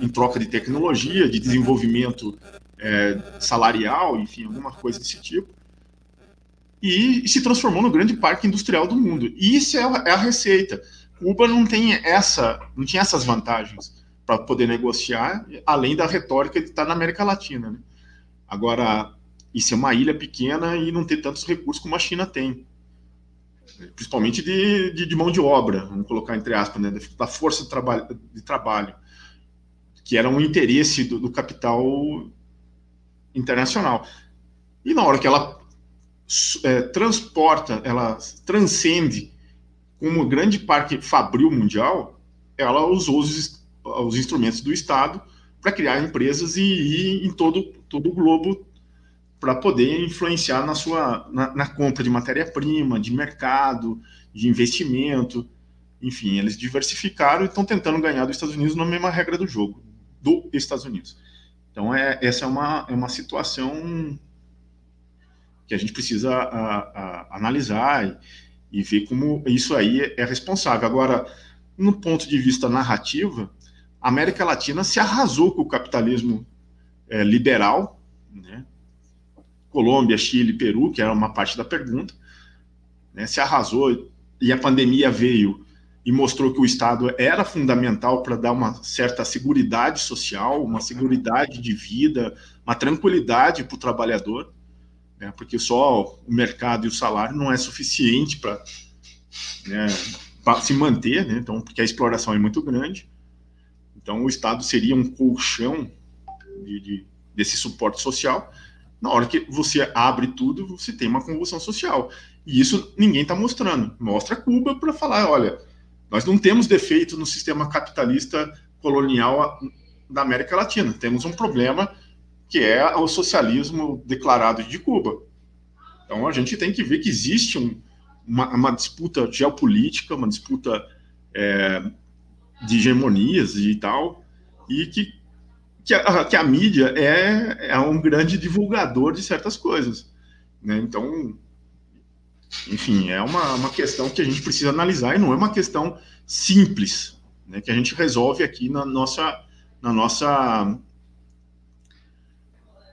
D: em troca de tecnologia, de desenvolvimento é, salarial, enfim, alguma coisa desse tipo e se transformou no grande parque industrial do mundo. E isso é é a receita. Cuba não tem essa, não tinha essas vantagens para poder negociar, além da retórica de estar na América Latina. Né? Agora, isso é uma ilha pequena e não ter tantos recursos como a China tem, principalmente de, de, de mão de obra, vamos colocar entre aspas, né? da força de trabalho, de trabalho que era um interesse do, do capital internacional. E na hora que ela é, transporta, ela transcende como grande parque fabril mundial, ela usou os, os instrumentos do Estado para criar empresas e ir em todo, todo o globo para poder influenciar na sua na, na compra de matéria-prima, de mercado, de investimento, enfim, eles diversificaram e estão tentando ganhar dos Estados Unidos na mesma regra do jogo, do Estados Unidos. Então, é, essa é uma, é uma situação que a gente precisa a, a, analisar e, e, ver como isso aí é responsável. Agora, no ponto de vista narrativa, a América Latina se arrasou com o capitalismo é, liberal, né? Colômbia, Chile, Peru, que era uma parte da pergunta, né? se arrasou e a pandemia veio e mostrou que o Estado era fundamental para dar uma certa segurança social, uma segurança de vida, uma tranquilidade para o trabalhador né, porque só o mercado e o salário não é suficiente para né, se manter, né, então, porque a exploração é muito grande. Então, o Estado seria um colchão de, de, desse suporte social. Na hora que você abre tudo, você tem uma convulsão social. E isso ninguém está mostrando. Mostra Cuba para falar: olha, nós não temos defeito no sistema capitalista colonial da América Latina. Temos um problema que é o socialismo declarado de Cuba. Então a gente tem que ver que existe um, uma, uma, disputa geopolítica, uma disputa é, de hegemonias e tal, e que, que, a, que a mídia é, é um grande divulgador de certas coisas. Né? Então, enfim, é uma, uma questão que a gente precisa analisar e não é uma questão simples, né, que a gente resolve aqui na nossa, na nossa,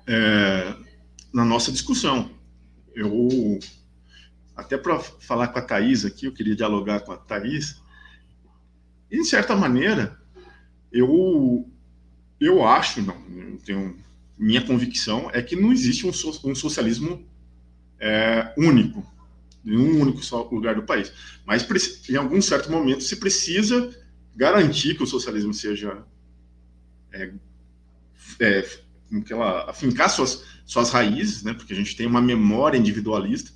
D: é, na nossa discussão. Eu, até para falar com a Thais aqui, eu queria dialogar com a Thais, em certa maneira, eu, eu acho, não, tenho, minha convicção é que não existe um, um socialismo é, único, em um único lugar do país. Mas em algum certo momento se precisa garantir que o socialismo seja é, é, que ela afincar suas suas raízes, né? Porque a gente tem uma memória individualista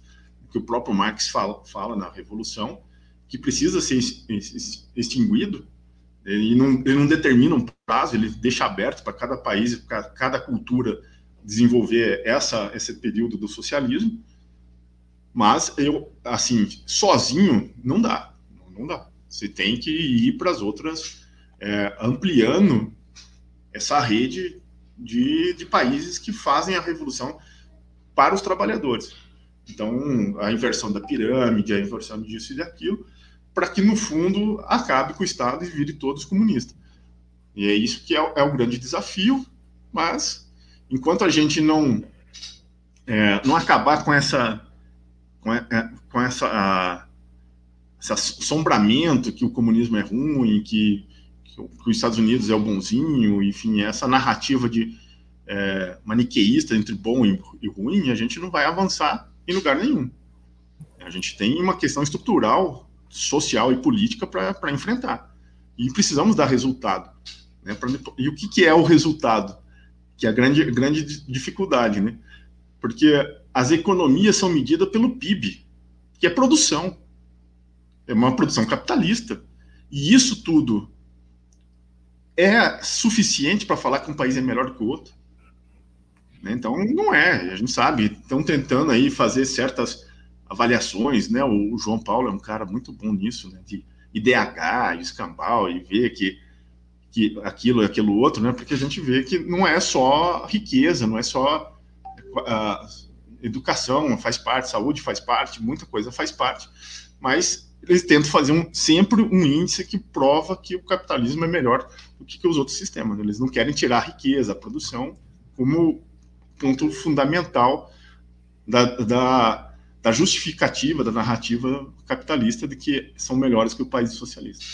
D: que o próprio Marx fala, fala na Revolução que precisa ser extinguido. Ele não, ele não determina um prazo, ele deixa aberto para cada país, para cada cultura desenvolver essa esse período do socialismo mas eu, assim, sozinho, não dá. Não dá. Você tem que ir para as outras, é, ampliando essa rede de, de países que fazem a revolução para os trabalhadores. Então, a inversão da pirâmide, a inversão disso e daquilo, para que, no fundo, acabe com o Estado e vire todos comunistas. E é isso que é, é o grande desafio, mas enquanto a gente não, é, não acabar com essa com, é, com essa, a, esse assombramento que o comunismo é ruim, que, que, os Estados Unidos é o bonzinho, enfim, essa narrativa de é, maniqueísta entre bom e, e ruim, a gente não vai avançar em lugar nenhum. A gente tem uma questão estrutural, social e política para enfrentar. E precisamos dar resultado. Né? Pra, e o que, que, é o resultado? Que é a grande, grande dificuldade, né? Porque as economias são medidas pelo PIB, que é produção. É uma produção capitalista. E isso tudo é suficiente para falar que um país é melhor que o outro? Né? Então, não é. A gente sabe, estão tentando aí fazer certas avaliações, né? O João Paulo é um cara muito bom nisso, né? De IDH, escambau, e ver que, que aquilo e aquilo outro, né? Porque a gente vê que não é só riqueza, não é só educação faz parte, saúde faz parte, muita coisa faz parte, mas eles tentam fazer um, sempre um índice que prova que o capitalismo é melhor do que, que os outros sistemas. Eles não querem tirar a riqueza, a produção, como ponto fundamental da, da, da justificativa, da narrativa capitalista de que são melhores que o país socialista.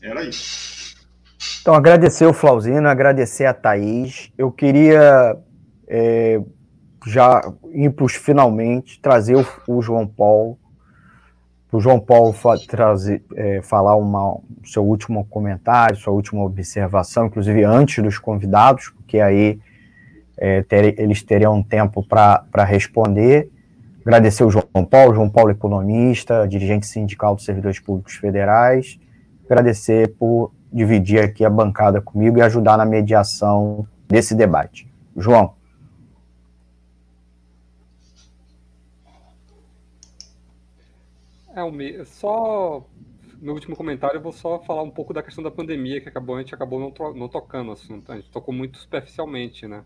D: Era isso.
B: Então, agradecer o Flauzino, agradecer a Thaís. Eu queria é, já ir para os finalmente, trazer o, o João Paulo, o João Paulo fa trazer, é, falar uma, seu último comentário, sua última observação, inclusive antes dos convidados, porque aí é, ter, eles teriam tempo para responder. Agradecer o João Paulo, João Paulo economista, dirigente sindical dos servidores públicos federais. Agradecer por dividir aqui a bancada comigo e ajudar na mediação desse debate. João.
E: É, o só no último comentário eu vou só falar um pouco da questão da pandemia que acabou a gente acabou não, não tocando assunto, a gente tocou muito superficialmente, né?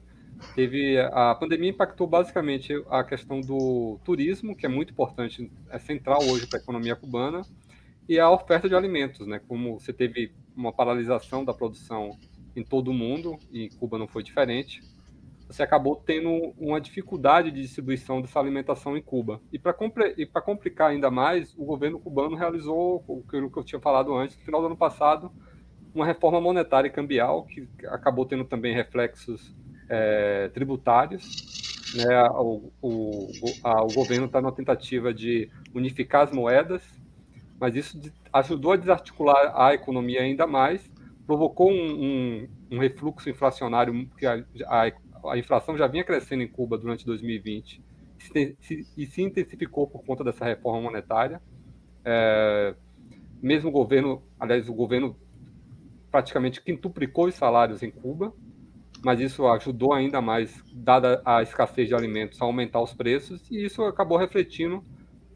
E: Teve a pandemia impactou basicamente a questão do turismo, que é muito importante, é central hoje para a economia cubana, e a oferta de alimentos, né? Como você teve uma paralisação da produção em todo o mundo e Cuba não foi diferente você acabou tendo uma dificuldade de distribuição dessa alimentação em Cuba. E para complicar ainda mais, o governo cubano realizou o que eu tinha falado antes, no final do ano passado, uma reforma monetária e cambial, que acabou tendo também reflexos é, tributários. Né? O, o, a, o governo está numa tentativa de unificar as moedas, mas isso ajudou a desarticular a economia ainda mais, provocou um, um, um refluxo inflacionário, que a, a, a, inflação já vinha crescendo em Cuba durante 2020 se, se, e se intensificou por conta dessa reforma monetária. É, mesmo o governo, aliás, o governo praticamente quintuplicou os salários em Cuba, mas isso ajudou ainda mais, dada a escassez de alimentos, a aumentar os preços, e isso acabou refletindo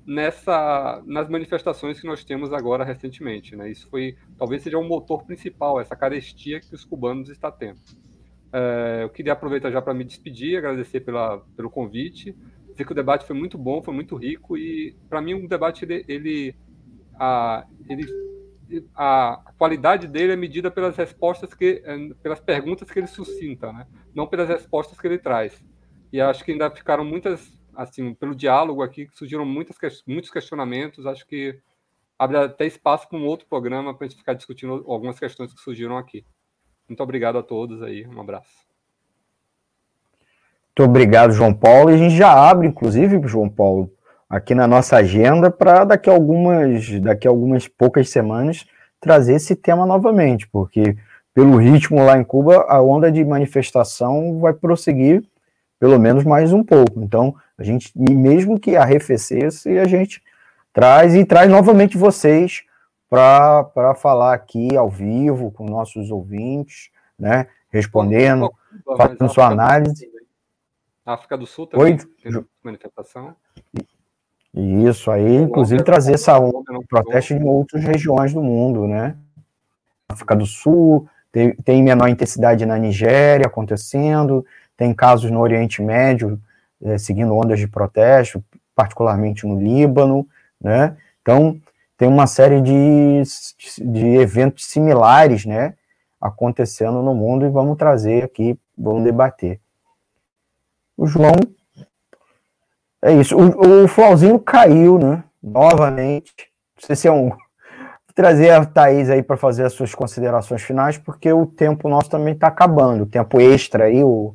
E: nessa nas manifestações que nós temos agora recentemente. Né? Isso foi talvez seja o motor principal, essa carestia que os cubanos estão tendo. É, eu queria aproveitar já para me despedir, agradecer pela, pelo convite, dizer que o debate foi muito bom, foi muito rico e para mim o debate ele, ele, a, ele a qualidade dele é medida pelas respostas que pelas perguntas que ele suscita, né? Não pelas respostas que ele traz. E acho que ainda ficaram muitas assim, pelo diálogo aqui, surgiram muitas, muitos questionamentos. Acho que abre até espaço para um outro programa para a gente ficar discutindo algumas questões que surgiram aqui. Muito obrigado a todos aí, um abraço.
B: Muito obrigado, João Paulo. E a gente já abre, inclusive, João Paulo, aqui na nossa agenda para daqui a algumas, daqui algumas poucas semanas trazer esse tema novamente, porque pelo ritmo lá em Cuba, a onda de manifestação vai prosseguir pelo menos mais um pouco. Então, a gente, mesmo que arrefecesse, a gente traz e traz novamente vocês para falar aqui ao vivo com nossos ouvintes, né? Respondendo, fazendo sua análise.
E: A África do Sul também Oi? manifestação.
B: Isso aí, inclusive trazer essa protesto em outras regiões do mundo, né? África do Sul, tem, tem menor intensidade na Nigéria acontecendo, tem casos no Oriente Médio é, seguindo ondas de protesto, particularmente no Líbano, né? Então, tem uma série de, de eventos similares, né, acontecendo no mundo e vamos trazer aqui, vamos debater. O João, é isso. O, o Flauzinho caiu, né, novamente. Não sei se é um. Vou trazer a Thaís aí para fazer as suas considerações finais, porque o tempo nosso também está acabando. O tempo extra aí, o,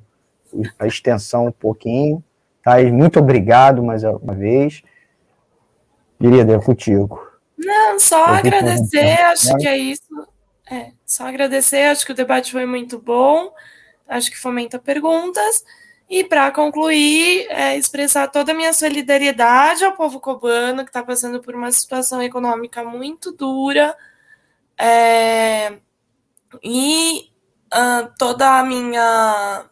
B: a extensão um pouquinho. Thaís, muito obrigado mais uma vez. Querida, é contigo.
C: Não, só agradecer, acho que é isso. É, só agradecer, acho que o debate foi muito bom, acho que fomenta perguntas. E para concluir, é, expressar toda a minha solidariedade ao povo cubano, que está passando por uma situação econômica muito dura. É, e uh, toda a minha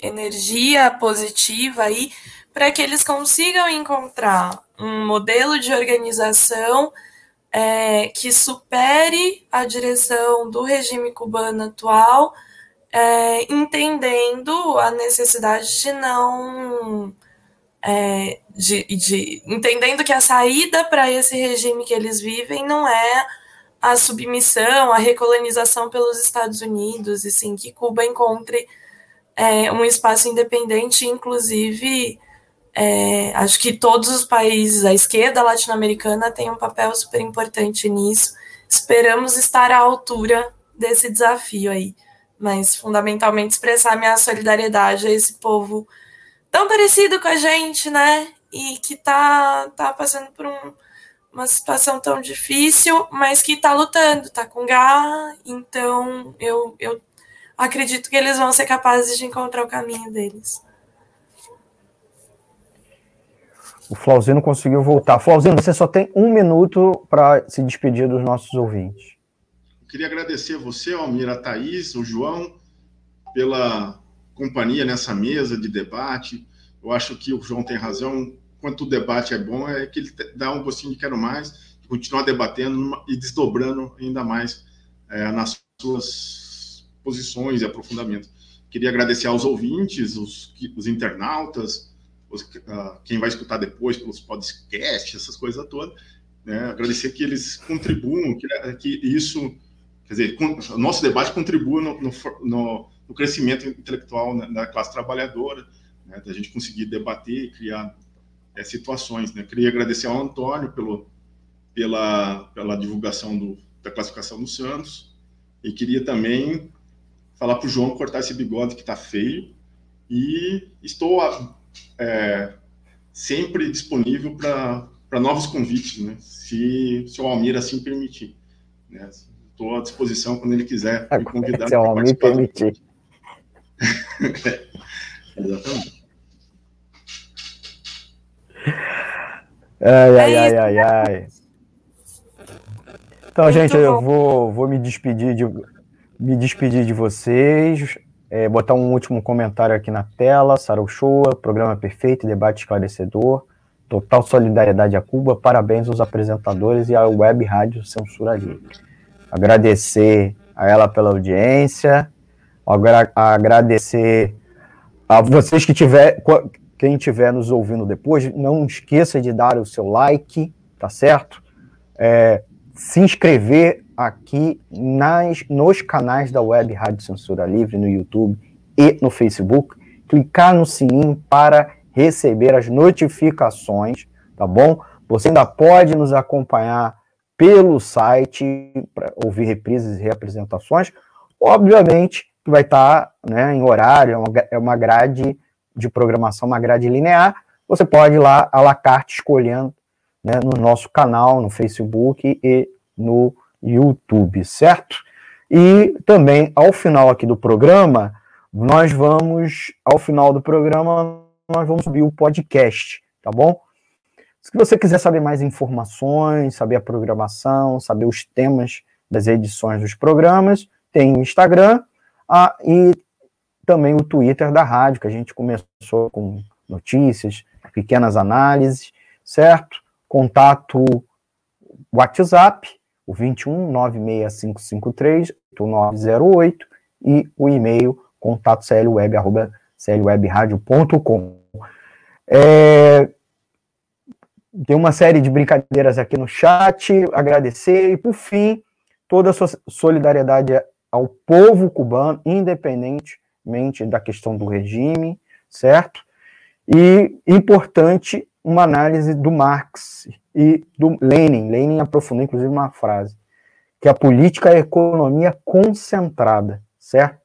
C: energia positiva aí para que eles consigam encontrar um modelo de organização é, que supere a direção do regime cubano atual, é, entendendo a necessidade de não. É, de, de, entendendo que a saída para esse regime que eles vivem não é a submissão, a recolonização pelos Estados Unidos, e sim que Cuba encontre é, um espaço independente, inclusive é, acho que todos os países, a esquerda latino-americana tem um papel super importante nisso. Esperamos estar à altura desse desafio aí, mas fundamentalmente expressar minha solidariedade a esse povo tão parecido com a gente, né? E que tá, tá passando por um, uma situação tão difícil, mas que tá lutando, tá com garra. Então eu, eu acredito que eles vão ser capazes de encontrar o caminho deles.
B: O Flauzino conseguiu voltar. Flauzino, você só tem um minuto para se despedir dos nossos ouvintes.
D: Eu queria agradecer você, Almir, a Thaís, o João, pela companhia nessa mesa de debate. Eu acho que o João tem razão. Quanto o debate é bom, é que ele dá um gostinho de quero mais, continuar debatendo e desdobrando ainda mais é, nas suas posições e aprofundamento. Queria agradecer aos ouvintes, os, os internautas, os, uh, quem vai escutar depois pelos podcasts, essas coisas todas. Né? Agradecer que eles contribuam, que, que isso, quer dizer, o nosso debate contribua no, no, no, no crescimento intelectual da classe trabalhadora, né? da gente conseguir debater e criar é, situações. Né? Queria agradecer ao Antônio pelo, pela, pela divulgação do, da classificação do Santos e queria também falar para o João cortar esse bigode que está feio. E estou é, sempre disponível para para novos convites, né? Se, se o Almir assim permitir. Estou né? à disposição quando ele quiser me convidar.
B: Se o Almir permitir.
D: Exatamente.
B: Ai, ai, ai, ai, ai. Então, gente, eu vou, vou me despedir de me despedir de vocês, é, botar um último comentário aqui na tela. Sarau Shoa, programa perfeito, debate esclarecedor. Total solidariedade a Cuba. Parabéns aos apresentadores e à Web Rádio Censura Livre. Agradecer a ela pela audiência, agra agradecer a vocês que tiver, quem estiver nos ouvindo depois, não esqueça de dar o seu like, tá certo? É, se inscrever aqui nas, nos canais da Web Rádio Censura Livre, no YouTube e no Facebook, clicar no sininho para receber as notificações, tá bom? Você ainda pode nos acompanhar pelo site para ouvir reprises e reapresentações. Obviamente vai estar né, em horário, é uma, é uma grade de programação, uma grade linear. Você pode ir lá à la carte escolhendo né, no nosso canal, no Facebook e no YouTube, certo? E também, ao final aqui do programa, nós vamos, ao final do programa, nós vamos subir o podcast, tá bom? Se você quiser saber mais informações, saber a programação, saber os temas das edições dos programas, tem o Instagram ah, e também o Twitter da rádio, que a gente começou com notícias, pequenas análises, certo? Contato WhatsApp, o 21 96553 8908 e o e-mail contato clweb, arroba clwebradio.com. É, tem uma série de brincadeiras aqui no chat, agradecer e, por fim, toda a solidariedade ao povo cubano, independentemente da questão do regime, certo? E importante uma análise do Marx e do Lenin. Lenin aprofundou, inclusive, uma frase, que a política é a economia concentrada, certo?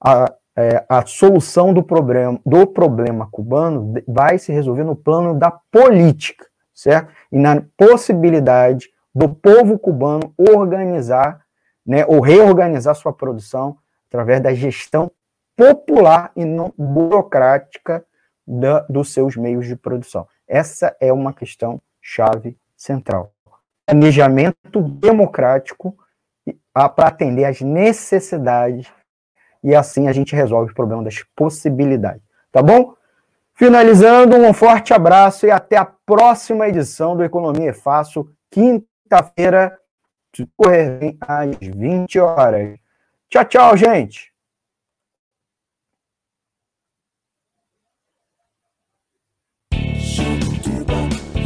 B: A, é, a solução do problema, do problema cubano vai se resolver no plano da política, certo? E na possibilidade do povo cubano organizar, né, ou reorganizar sua produção através da gestão popular e não burocrática da, dos seus meios de produção. Essa é uma questão chave central. Planejamento democrático para atender às necessidades e assim a gente resolve o problema das possibilidades. Tá bom? Finalizando, um forte abraço e até a próxima edição do Economia é Fácil, quinta-feira, às 20 horas. Tchau, tchau, gente!